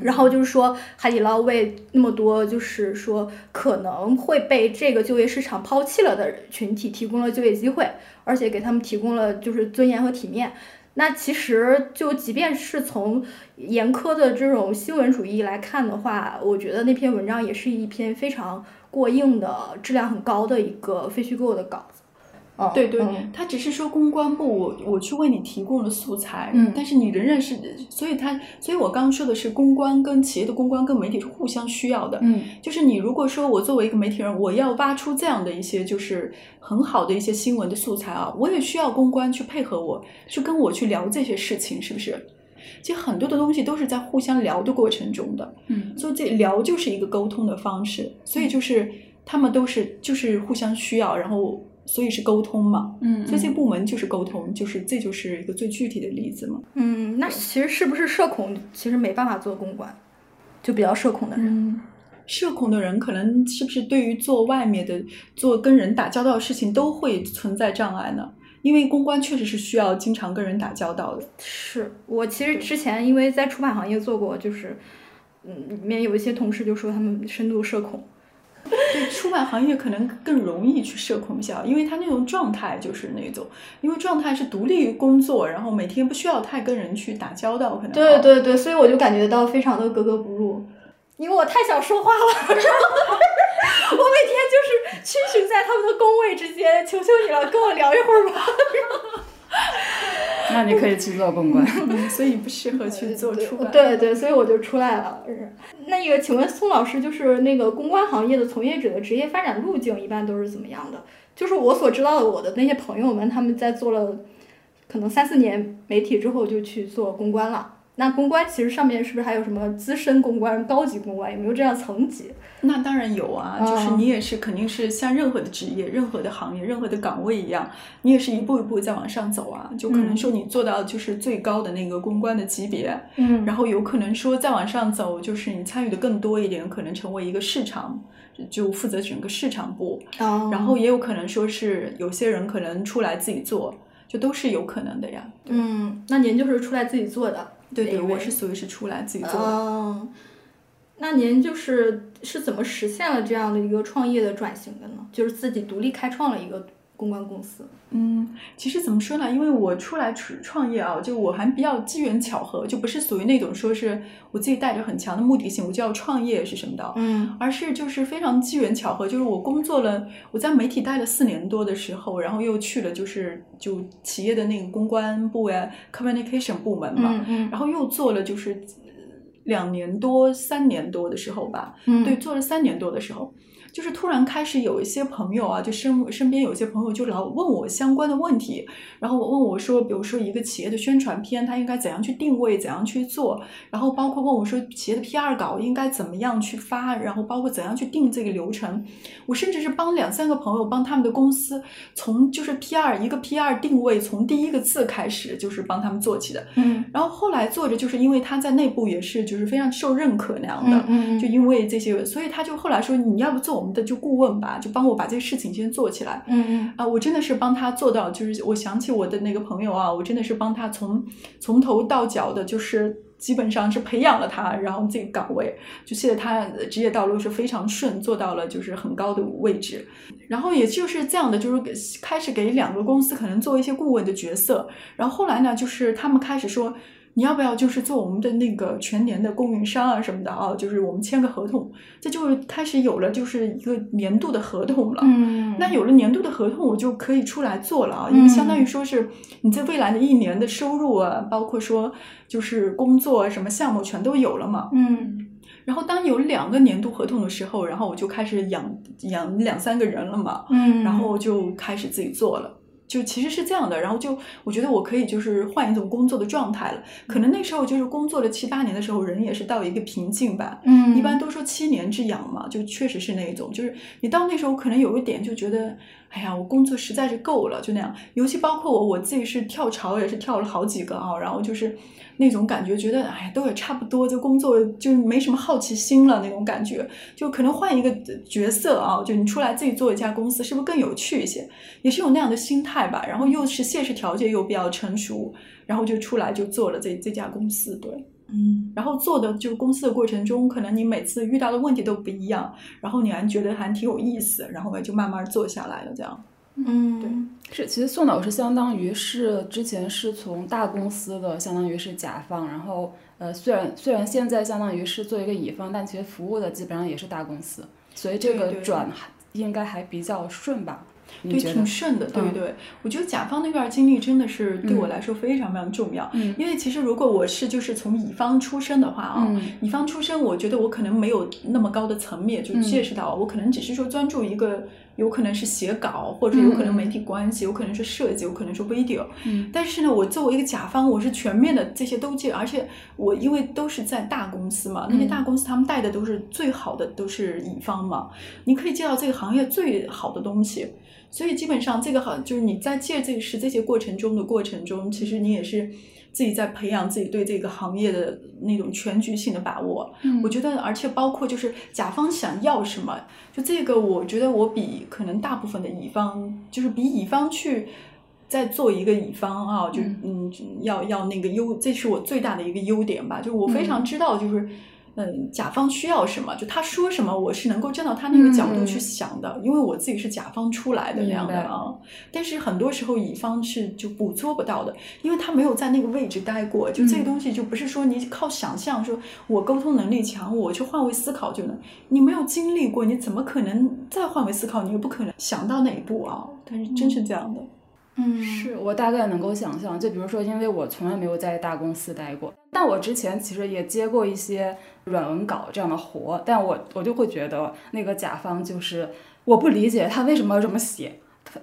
然后就是说海底捞为那么多就是说可能会被这个就业市场抛弃了的群体提供了就业机会，而且给他们提供了就是尊严和体面。那其实就即便是从严苛的这种新闻主义来看的话，我觉得那篇文章也是一篇非常过硬的、质量很高的一个非虚构的稿子。哦对对，他只是说公关部，我我去为你提供了素材，嗯，但是你仍然是，所以他，所以我刚刚说的是公关跟企业的公关跟媒体是互相需要的，嗯，就是你如果说我作为一个媒体人，我要挖出这样的一些就是很好的一些新闻的素材啊，我也需要公关去配合我，去跟我去聊这些事情，是不是？其实很多的东西都是在互相聊的过程中的，嗯，所以这聊就是一个沟通的方式，所以就是他们都是就是互相需要，然后。所以是沟通嘛，嗯，所以这部门就是沟通，就是这就是一个最具体的例子嘛。嗯，那其实是不是社恐其实没办法做公关，就比较社恐的人，社恐的人可能是不是对于做外面的、做跟人打交道的事情都会存在障碍呢？因为公关确实是需要经常跟人打交道的。是我其实之前因为在出版行业做过，就是嗯，里面有一些同事就说他们深度社恐。对出版行业可能更容易去社恐一下，因为他那种状态就是那种，因为状态是独立工作，然后每天不需要太跟人去打交道，可能对对对，所以我就感觉到非常的格格不入，因为我太想说话了，我每天就是逡巡在他们的工位之间，求求你了，跟我聊一会儿吧。那你可以去做公关，所以不适合去做出版。对对，所以我就出来了。那个，请问宋老师，就是那个公关行业的从业者的职业发展路径一般都是怎么样的？就是我所知道的，我的那些朋友们，他们在做了可能三四年媒体之后，就去做公关了。那公关其实上面是不是还有什么资深公关、高级公关？有没有这样层级？那当然有啊，就是你也是肯定是像任何的职业、任何的行业、任何的岗位一样，你也是一步一步在往上走啊。就可能说你做到就是最高的那个公关的级别，嗯，然后有可能说再往上走，就是你参与的更多一点，可能成为一个市场，就负责整个市场部。哦，然后也有可能说是有些人可能出来自己做，就都是有可能的呀。嗯，那您就是出来自己做的。对对，我是属于是出来自己做的。哦，那您就是是怎么实现了这样的一个创业的转型的呢？就是自己独立开创了一个公关公司。嗯，其实怎么说呢？因为我出来创创业啊，就我还比较机缘巧合，就不是属于那种说是我自己带着很强的目的性，我就要创业是什么的，嗯，而是就是非常机缘巧合，就是我工作了，我在媒体待了四年多的时候，然后又去了就是就企业的那个公关部呀，communication 部门嘛，嗯嗯，然后又做了就是两年多、三年多的时候吧，嗯，对，做了三年多的时候。就是突然开始有一些朋友啊，就身身边有些朋友就老问我相关的问题，然后我问我说，比如说一个企业的宣传片，它应该怎样去定位，怎样去做，然后包括问我说企业的 PR 稿应该怎么样去发，然后包括怎样去定这个流程，我甚至是帮两三个朋友帮他们的公司从就是 PR 一个 PR 定位从第一个字开始，就是帮他们做起的，嗯，然后后来做着就是因为他在内部也是就是非常受认可那样的，嗯嗯，就因为这些，所以他就后来说你要不做我们。的就顾问吧，就帮我把这个事情先做起来。嗯嗯啊，我真的是帮他做到，就是我想起我的那个朋友啊，我真的是帮他从从头到脚的，就是基本上是培养了他，然后这个岗位，就现在他职业道路是非常顺，做到了就是很高的位置。然后也就是这样的，就是开始给两个公司可能做一些顾问的角色。然后后来呢，就是他们开始说。你要不要就是做我们的那个全年的供应商啊什么的啊？就是我们签个合同，这就开始有了就是一个年度的合同了。嗯，那有了年度的合同，我就可以出来做了啊，因为相当于说是你在未来的一年的收入啊，包括说就是工作什么项目全都有了嘛。嗯，然后当有两个年度合同的时候，然后我就开始养养两三个人了嘛。嗯，然后就开始自己做了。就其实是这样的，然后就我觉得我可以就是换一种工作的状态了。可能那时候就是工作了七八年的时候，人也是到一个瓶颈吧。嗯，一般都说七年之痒嘛，就确实是那一种，就是你到那时候可能有一点就觉得，哎呀，我工作实在是够了，就那样。尤其包括我我自己是跳槽也是跳了好几个啊，然后就是那种感觉，觉得哎呀都也差不多，就工作就没什么好奇心了那种感觉，就可能换一个角色啊，就你出来自己做一家公司，是不是更有趣一些？也是有那样的心态。吧，然后又是现实条件又比较成熟，然后就出来就做了这这家公司，对，嗯，然后做的就是公司的过程中，可能你每次遇到的问题都不一样，然后你还觉得还挺有意思，然后就慢慢做下来了，这样，嗯，对，是，其实宋老师相当于是之前是从大公司的，相当于是甲方，然后呃，虽然虽然现在相当于是做一个乙方，但其实服务的基本上也是大公司，所以这个转应该还比较顺吧。对，挺顺的，对对。我觉得甲方那段经历真的是对我来说非常非常重要。嗯，因为其实如果我是就是从乙方出身的话啊，乙方出身，我觉得我可能没有那么高的层面就见识到，我可能只是说专注一个，有可能是写稿，或者有可能媒体关系，有可能是设计，有可能是 video。嗯，但是呢，我作为一个甲方，我是全面的这些都接，而且我因为都是在大公司嘛，那些大公司他们带的都是最好的，都是乙方嘛，你可以接到这个行业最好的东西。所以基本上这个好，就是你在借这个是这些过程中的过程中，其实你也是自己在培养自己对这个行业的那种全局性的把握。嗯，我觉得，而且包括就是甲方想要什么，就这个，我觉得我比可能大部分的乙方，就是比乙方去在做一个乙方啊，就嗯，要要那个优，这是我最大的一个优点吧，就我非常知道就是。嗯，甲方需要什么，就他说什么，我是能够站到他那个角度去想的，因为我自己是甲方出来的那样的啊。但是很多时候乙方是就捕捉不到的，因为他没有在那个位置待过。就这个东西，就不是说你靠想象，说我沟通能力强，我去换位思考就能。你没有经历过，你怎么可能再换位思考？你又不可能想到哪一步啊？但是真是这样的。嗯，是我大概能够想象，就比如说，因为我从来没有在大公司待过，但我之前其实也接过一些软文稿这样的活，但我我就会觉得那个甲方就是我不理解他为什么要这么写。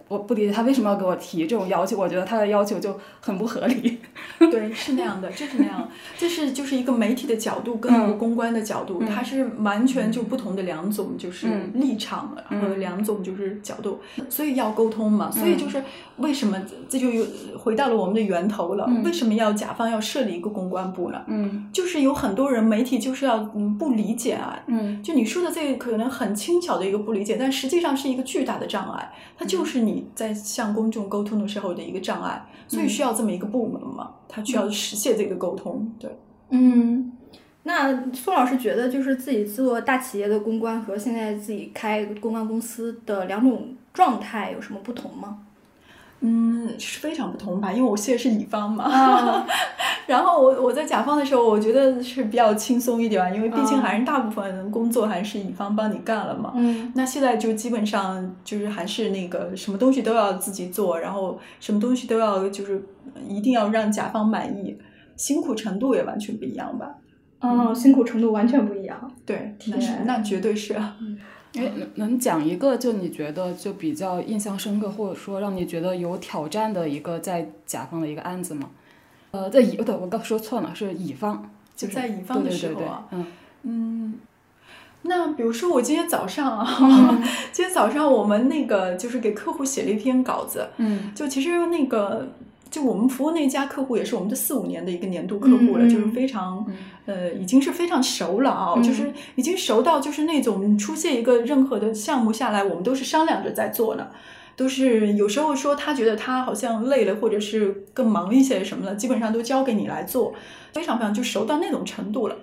我不理解他为什么要给我提这种要求，我觉得他的要求就很不合理。对，是那样的，就是那样，这是就是一个媒体的角度跟一个公关的角度，它是完全就不同的两种就是立场和两种就是角度，所以要沟通嘛。所以就是为什么这就又回到了我们的源头了？为什么要甲方要设立一个公关部呢？嗯，就是有很多人媒体就是要嗯不理解啊，嗯，就你说的这个可能很轻巧的一个不理解，但实际上是一个巨大的障碍，它就是。你在向公众沟通的时候的一个障碍，所以需要这么一个部门嘛？他需要实现这个沟通。对，嗯，那宋老师觉得，就是自己做大企业的公关和现在自己开公关公司的两种状态有什么不同吗？嗯，是非常不同吧，因为我现在是乙方嘛，然后我我在甲方的时候，我觉得是比较轻松一点，因为毕竟还是大部分工作还是乙方帮你干了嘛。嗯，那现在就基本上就是还是那个什么东西都要自己做，然后什么东西都要就是一定要让甲方满意，辛苦程度也完全不一样吧？哦，辛苦程度完全不一样。对，那是那绝对是。哎，能能讲一个就你觉得就比较印象深刻，或者说让你觉得有挑战的一个在甲方的一个案子吗？呃，在乙对，我刚说错了，是乙方，就在乙方的时候啊。嗯嗯，那比如说我今天早上啊，今天早上我们那个就是给客户写了一篇稿子，嗯，就其实那个。就我们服务那家客户也是我们的四五年的一个年度客户了，就是非常，呃，已经是非常熟了啊，就是已经熟到就是那种出现一个任何的项目下来，我们都是商量着在做呢，都是有时候说他觉得他好像累了，或者是更忙一些什么的，基本上都交给你来做，非常非常就熟到那种程度了。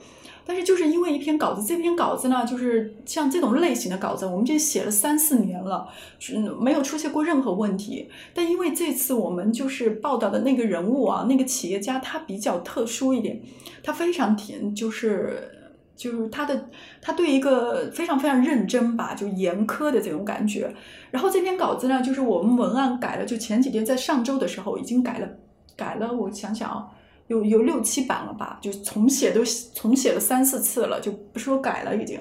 但是就是因为一篇稿子，这篇稿子呢，就是像这种类型的稿子，我们这写了三四年了，嗯，没有出现过任何问题。但因为这次我们就是报道的那个人物啊，那个企业家他比较特殊一点，他非常甜，就是就是他的他对一个非常非常认真吧，就严苛的这种感觉。然后这篇稿子呢，就是我们文案改了，就前几天在上周的时候已经改了，改了，我想想啊。有有六七版了吧，就重写都重写了三四次了，就不说改了已经，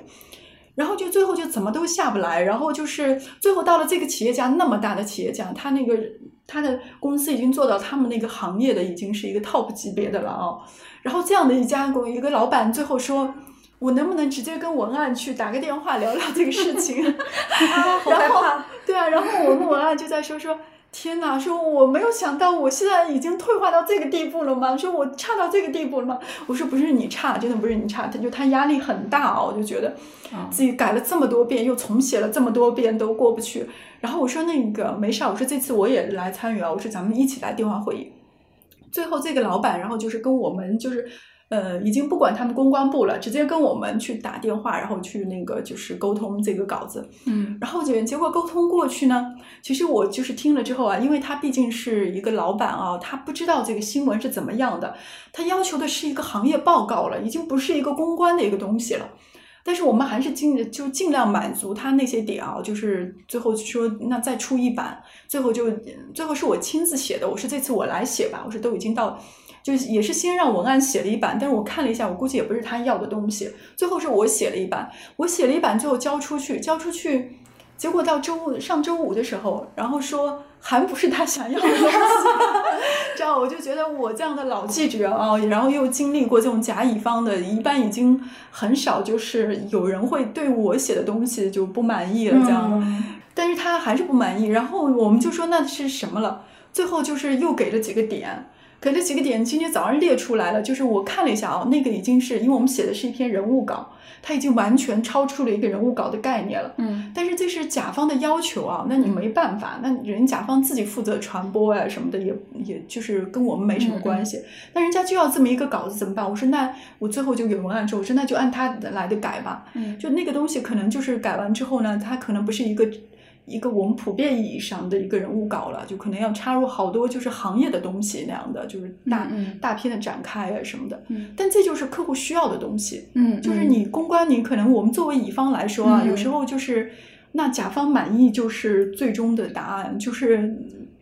然后就最后就怎么都下不来，然后就是最后到了这个企业家那么大的企业家，他那个他的公司已经做到他们那个行业的已经是一个 top 级别的了啊，然后这样的一家公一个老板最后说，我能不能直接跟文案去打个电话聊聊这个事情？然后对啊，然后我们文案就在说说。天哪！说我没有想到，我现在已经退化到这个地步了吗？说我差到这个地步了吗？我说不是你差，真的不是你差，他就他压力很大哦，我就觉得自己改了这么多遍，又重写了这么多遍都过不去。然后我说那个没事，我说这次我也来参与啊，我说咱们一起来电话会议。最后这个老板，然后就是跟我们就是。呃，已经不管他们公关部了，直接跟我们去打电话，然后去那个就是沟通这个稿子。嗯，然后结结果沟通过去呢，其实我就是听了之后啊，因为他毕竟是一个老板啊，他不知道这个新闻是怎么样的，他要求的是一个行业报告了，已经不是一个公关的一个东西了。但是我们还是尽就尽量满足他那些点啊，就是最后说那再出一版，最后就最后是我亲自写的，我说这次我来写吧，我说都已经到，就也是先让文案写了一版，但是我看了一下，我估计也不是他要的东西，最后是我写了一版，我写了一版，最后交出去，交出去，结果到周上周五的时候，然后说。还不是他想要的东西，这样我就觉得我这样的老记者啊，然后又经历过这种甲乙方的，一般已经很少就是有人会对我写的东西就不满意了这样，但是他还是不满意，然后我们就说那是什么了，最后就是又给了几个点。给了几个点，今天早上列出来了。就是我看了一下啊，那个已经是因为我们写的是一篇人物稿，它已经完全超出了一个人物稿的概念了。嗯，但是这是甲方的要求啊，那你没办法，那人甲方自己负责传播啊什么的，也也就是跟我们没什么关系。那人家就要这么一个稿子怎么办？我说那我最后就给文案之后，我说那就按他来的改吧。嗯，就那个东西可能就是改完之后呢，它可能不是一个。一个我们普遍意义上的一个人物稿了，就可能要插入好多就是行业的东西那样的，就是大大片的展开啊什么的。嗯，但这就是客户需要的东西。嗯，就是你公关，你可能我们作为乙方来说啊，有时候就是那甲方满意就是最终的答案，就是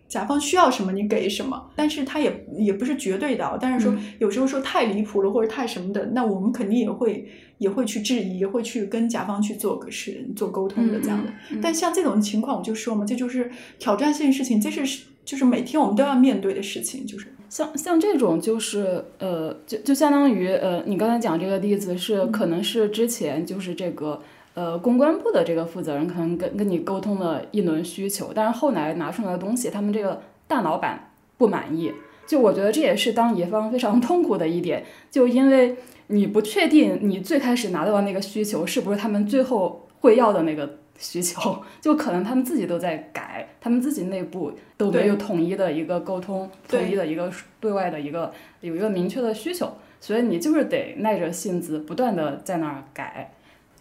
甲方需要什么你给什么，但是他也也不是绝对的。但是说有时候说太离谱了或者太什么的，那我们肯定也会。也会去质疑，也会去跟甲方去做个是做沟通的这样的。但像这种情况，我就说嘛，这就是挑战性事情，这是就是每天我们都要面对的事情。就是像像这种，就是呃，就就相当于呃，你刚才讲这个例子是可能是之前就是这个呃公关部的这个负责人可能跟跟你沟通了一轮需求，但是后来拿出来的东西，他们这个大老板不满意。就我觉得这也是当乙方非常痛苦的一点，就因为。你不确定你最开始拿到的那个需求是不是他们最后会要的那个需求，就可能他们自己都在改，他们自己内部都没有统一的一个沟通，统一的一个对外的一个有一个明确的需求，所以你就是得耐着性子不断的在那儿改。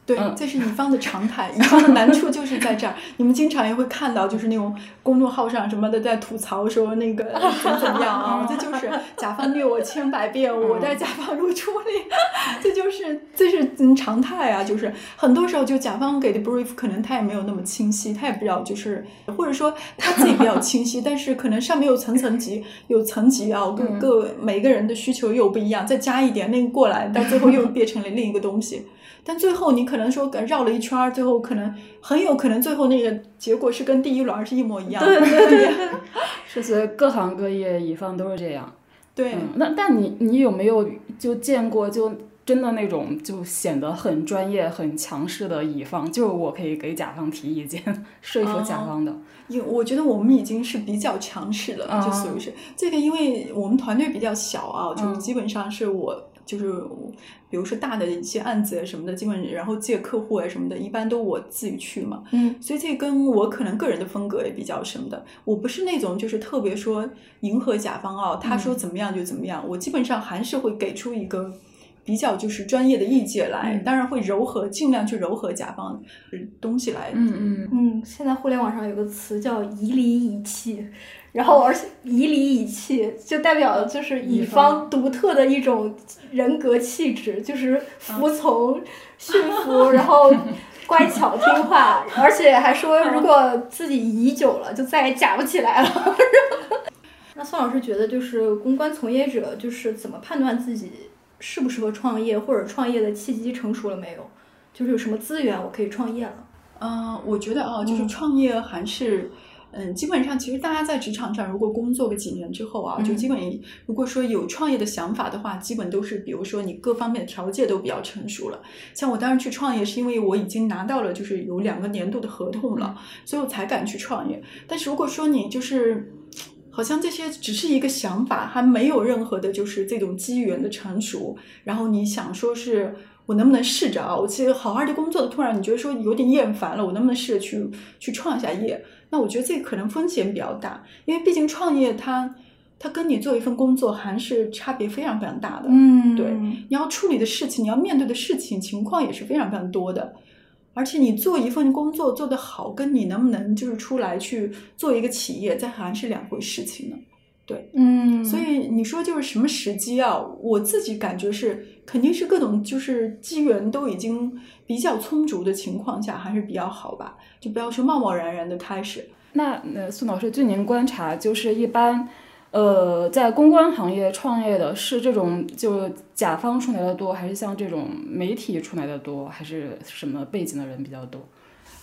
对，这是乙方的常态。乙方的难处就是在这儿。你们经常也会看到，就是那种公众号上什么的在吐槽说那个 怎么怎么样啊？这就是甲方虐我千百遍，我在甲方如初恋。这就是这是常态啊！就是很多时候，就甲方给的 brief 可能他也没有那么清晰，他也不知道，就是或者说他自己比较清晰，但是可能上面有层层级，有层级啊，各各每个人的需求又不一样，再加一点那个过来，到最后又变成了另一个东西。但最后你可能说绕了一圈儿，最后可能很有可能最后那个结果是跟第一轮是一模一样的。对对对，是所以各行各业乙方都是这样。对，那但你你有没有就见过就真的那种就显得很专业很强势的乙方？就是我可以给甲方提意见，说服甲方的。因我觉得我们已经是比较强势了，就属于是这个，因为我们团队比较小啊，就是基本上是我。就是，比如说大的一些案子啊什么的，基本然后借客户啊什么的，一般都我自己去嘛。嗯，所以这跟我可能个人的风格也比较什么的。我不是那种就是特别说迎合甲方哦，他说怎么样就怎么样。我基本上还是会给出一个比较就是专业的意见来，当然会柔和，尽量去柔和甲方东西来。嗯嗯嗯，现在互联网上有个词叫以理以气。然后，而且以理以气，就代表就是乙方独特的一种人格气质，就是服从、驯服，然后乖巧听话，而且还说如果自己乙久了，就再也假不起来了。那宋老师觉得，就是公关从业者，就是怎么判断自己适不适合创业，或者创业的契机成熟了没有？就是有什么资源我可以创业了？嗯，我觉得啊，就是创业还是。嗯，基本上其实大家在职场上，如果工作个几年之后啊，就基本如果说有创业的想法的话，基本都是比如说你各方面的条件都比较成熟了。像我当时去创业，是因为我已经拿到了就是有两个年度的合同了，所以我才敢去创业。但是如果说你就是好像这些只是一个想法，还没有任何的就是这种机缘的成熟，然后你想说是我能不能试着啊？我其实好好的工作的，突然你觉得说有点厌烦了，我能不能试着去去创一下业？那我觉得这可能风险比较大，因为毕竟创业它它跟你做一份工作还是差别非常非常大的。嗯，对，你要处理的事情，你要面对的事情情况也是非常非常多的。而且你做一份工作做得好，跟你能不能就是出来去做一个企业，这还是两回事情呢。对，嗯，所以你说就是什么时机啊？我自己感觉是肯定是各种就是机缘都已经比较充足的情况下，还是比较好吧，就不要说贸贸然然的开始。那呃，宋老师，据您观察，就是一般，呃，在公关行业创业的是这种就甲方出来的多，还是像这种媒体出来的多，还是什么背景的人比较多？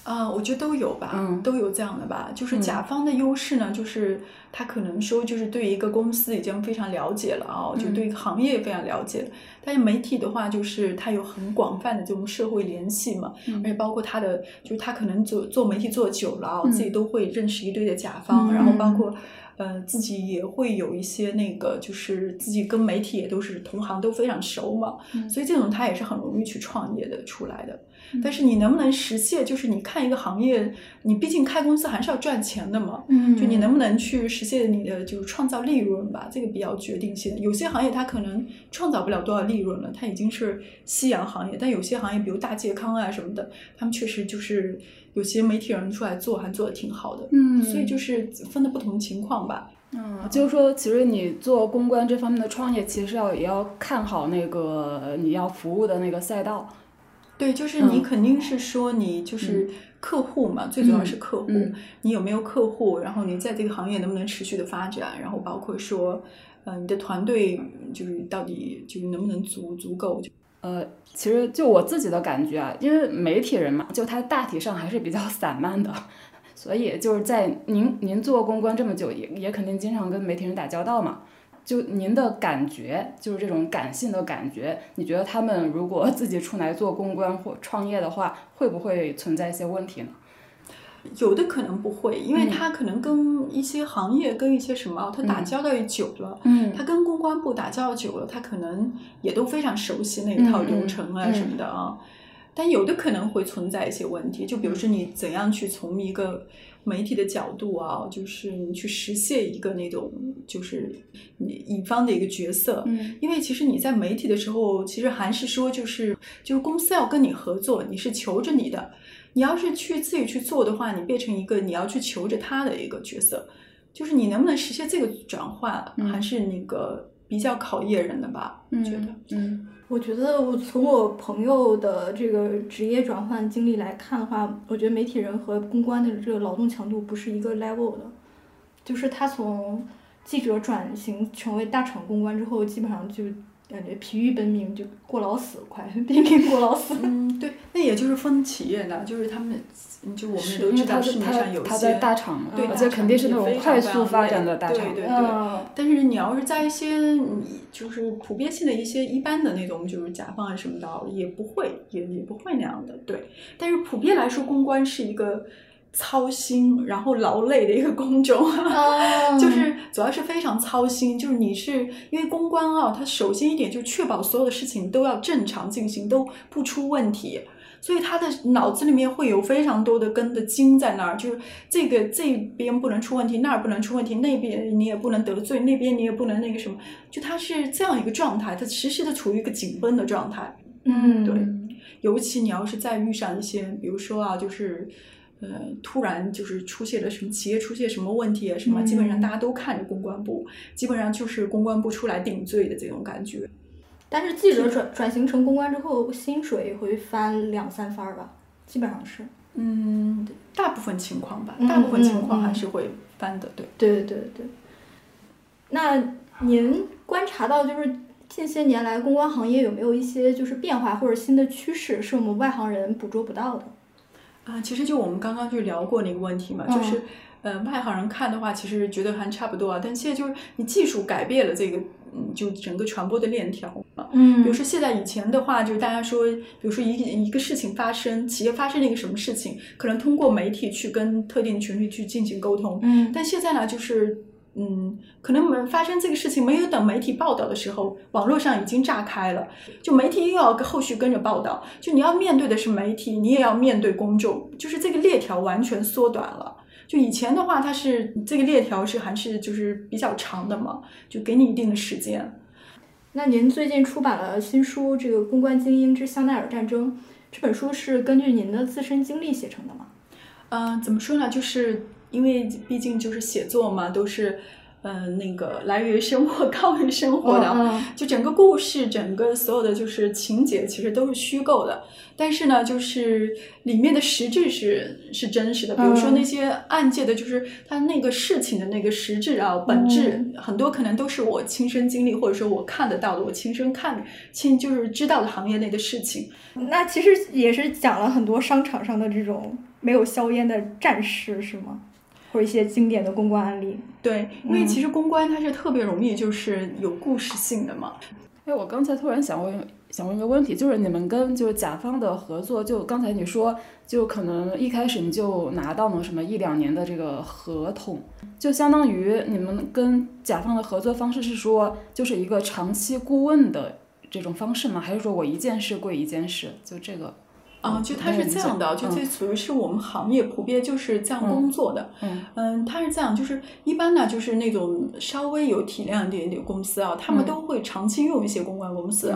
啊，我觉得都有吧，嗯都有这样的吧。就是甲方的优势呢，就是他可能说就是对一个公司已经非常了解了啊，就对一个行业非常了解。但是媒体的话，就是他有很广泛的这种社会联系嘛，而且包括他的，就是他可能做做媒体做久了啊，自己都会认识一堆的甲方，然后包括。呃，自己也会有一些那个，就是自己跟媒体也都是同行，都非常熟嘛，所以这种他也是很容易去创业的出来的。但是你能不能实现？就是你看一个行业，你毕竟开公司还是要赚钱的嘛，嗯，就你能不能去实现你的就是创造利润吧，这个比较决定性。有些行业它可能创造不了多少利润了，它已经是夕阳行业，但有些行业，比如大健康啊什么的，他们确实就是有些媒体人出来做，还做的挺好的。嗯所以就是分的不同情况吧。嗯，就是说，其实你做公关这方面的创业，其实要也要看好那个你要服务的那个赛道。对，就是你肯定是说你就是客户嘛，最主要是客户，嗯你有没有客户，然后你在这个行业能不能持续的发展，然后包括说，呃，你的团队就是到底就是能不能足足够。呃，其实就我自己的感觉啊，因为媒体人嘛，就他大体上还是比较散漫的，所以就是在您您做公关这么久，也也肯定经常跟媒体人打交道嘛。就您的感觉，就是这种感性的感觉，你觉得他们如果自己出来做公关或创业的话，会不会存在一些问题呢？有的可能不会，因为嗯他可能跟一些行业、跟一些什么，他打交道也久了，嗯他跟公关部打交道久了，他可能也都非常熟悉那一套流程啊嗯什么的啊。但有的可能会存在一些问题，就比如说你怎样去从一个媒体的角度啊，就是你去实现一个那种就是你乙方的一个角色，嗯因为其实你在媒体的时候，其实还是说就是就是公司要跟你合作，你是求着你的。你要是去自己去做的话，你变成一个你要去求着他的一个角色，就是你能不能实现这个转换，嗯还是那个比较考验人的吧？我觉得。嗯我觉得我从我朋友的这个职业转换经历来看的话，我觉得媒体人和公关的这个劳动强度不是一个 level 的，就是他从记者转型成为大厂公关之后，基本上就感觉疲于奔命，就过劳死，快 濒临过劳死。嗯，对，那也就是分企业的，就是他们，就我们是都知道市面上有他他在些大厂嘛，对大而且肯定是那种快速发展的大厂。对对但是你要是在一些你就是普遍性的一些一般的那种就是甲方啊什么的，也不会也也不会那样的，对。但是普遍来说，公关是一个操心然后劳累的一个工种，哦 就是主要是非常操心，就是你是因为公关啊，它首先一点就确保所有的事情都要正常进行，都不出问题。所以他的脑子里面会有非常多的根的筋在那儿，就是这个这边不能出问题，那儿不能出问题，那边你也不能得罪，那边你也不能那个什么，就他是这样一个状态，他时时的处于一个紧绷的状态。嗯，对尤其你要是再遇上一些，比如说啊，就是呃，突然就是出现了什么企业出现什么问题啊什么，嗯基本上大家都看着公关部，基本上就是公关部出来顶罪的这种感觉。但是记者转转型成公关之后，薪水会翻两三番儿吧，基本上是。嗯，大部分情况吧，嗯大部分情况还是会翻的，对。对对对。那您观察到，就是近些年来公关行业有没有一些就是变化或者新的趋势，是我们外行人捕捉不到的？啊，其实就我们刚刚就聊过那个问题嘛，嗯就是，呃，外行人看的话，其实觉得还差不多啊。但现在就是你技术改变了这个，嗯，就整个传播的链条嘛。嗯比如说现在以前的话，就是大家说，比如说一一个事情发生，企业发生了一个什么事情，可能通过媒体去跟特定群体去进行沟通。嗯但现在呢，就是嗯，可能我们发生这个事情，没有等媒体报道的时候，网络上已经炸开了，就媒体又要后续跟着报道，就你要面对的是媒体，你也要面对公众，就是这个链条完全缩短了。就以前的话，它是这个链条是还是就是比较长的嘛，就给你一定的时间。那您最近出版了新书《这个公关精英之香奈儿战争》，这本书是根据您的自身经历写成的吗？嗯、怎么说呢？就是因为毕竟就是写作嘛，都是嗯，那个来源于生活、高于生活的，就整个故事、整个所有的就是情节，其实都是虚构的。但是呢，就是里面的实质是是真实的。比如说那些案件的，就是他那个事情的那个实质啊、本质，很多可能都是我亲身经历，或者说我看得到的，我亲身看、亲就是知道的行业内的事情。那其实也是讲了很多商场上的这种没有硝烟的战士，是吗？或者一些经典的公关案例，对，因为其实公关它是特别容易就是有故事性的嘛。哎，我刚才突然想问，想问一个问题，就是你们跟就是甲方的合作，就刚才你说，就可能一开始你就拿到了什么一两年的这个合同，就相当于你们跟甲方的合作方式是说，就是一个长期顾问的这种方式吗？还是说我一件事归一件事？就这个。啊，就它是这样的，就这属于是我们行业普遍就是这样工作的。嗯嗯，它是这样，就是一般呢，就是那种稍微有体量一点点公司啊，他们都会长期用一些公关公司。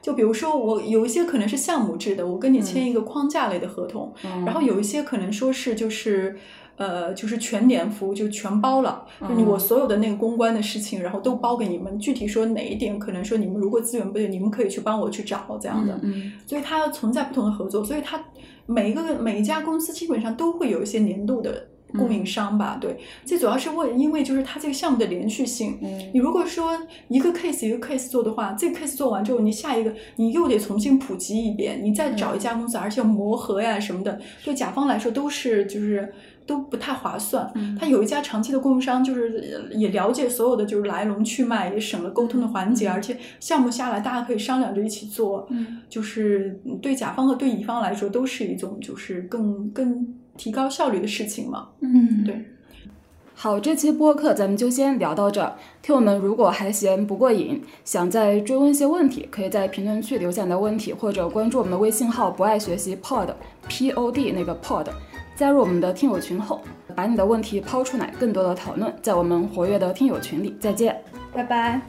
就比如说我有一些可能是项目制的，我跟你签一个框架类的合同，然后有一些可能说是就是。呃，就是全年服务就全包了，就你我所有的那个公关的事情，然后都包给你们。具体说哪一点，可能说你们如果资源不对，你们可以去帮我去找这样的。嗯，所以它存在不同的合作，所以它每一个每一家公司基本上都会有一些年度的供应商吧。对，这主要是为因为就是它这个项目的连续性。嗯，你如果说一个 case 一个 case 做的话，这个 case 做完之后，你下一个你又得重新普及一遍，你再找一家公司，而且磨合呀什么的，对甲方来说都是就是。都不太划算。他有一家长期的供应商，就是也了解所有的就是来龙去脉，也省了沟通的环节，而且项目下来大家可以商量着一起做，就是对甲方和对乙方来说都是一种就是更更提高效率的事情嘛。嗯，对。好，这期播客咱们就先聊到这儿。听友们如果还嫌不过瘾，想再追问一些问题，可以在评论区留下你的问题，或者关注我们的微信号“不爱学习 Pod P O D” 那个 Pod。加入我们的听友群后，把你的问题抛出来，更多的讨论在我们活跃的听友群里。再见，拜拜。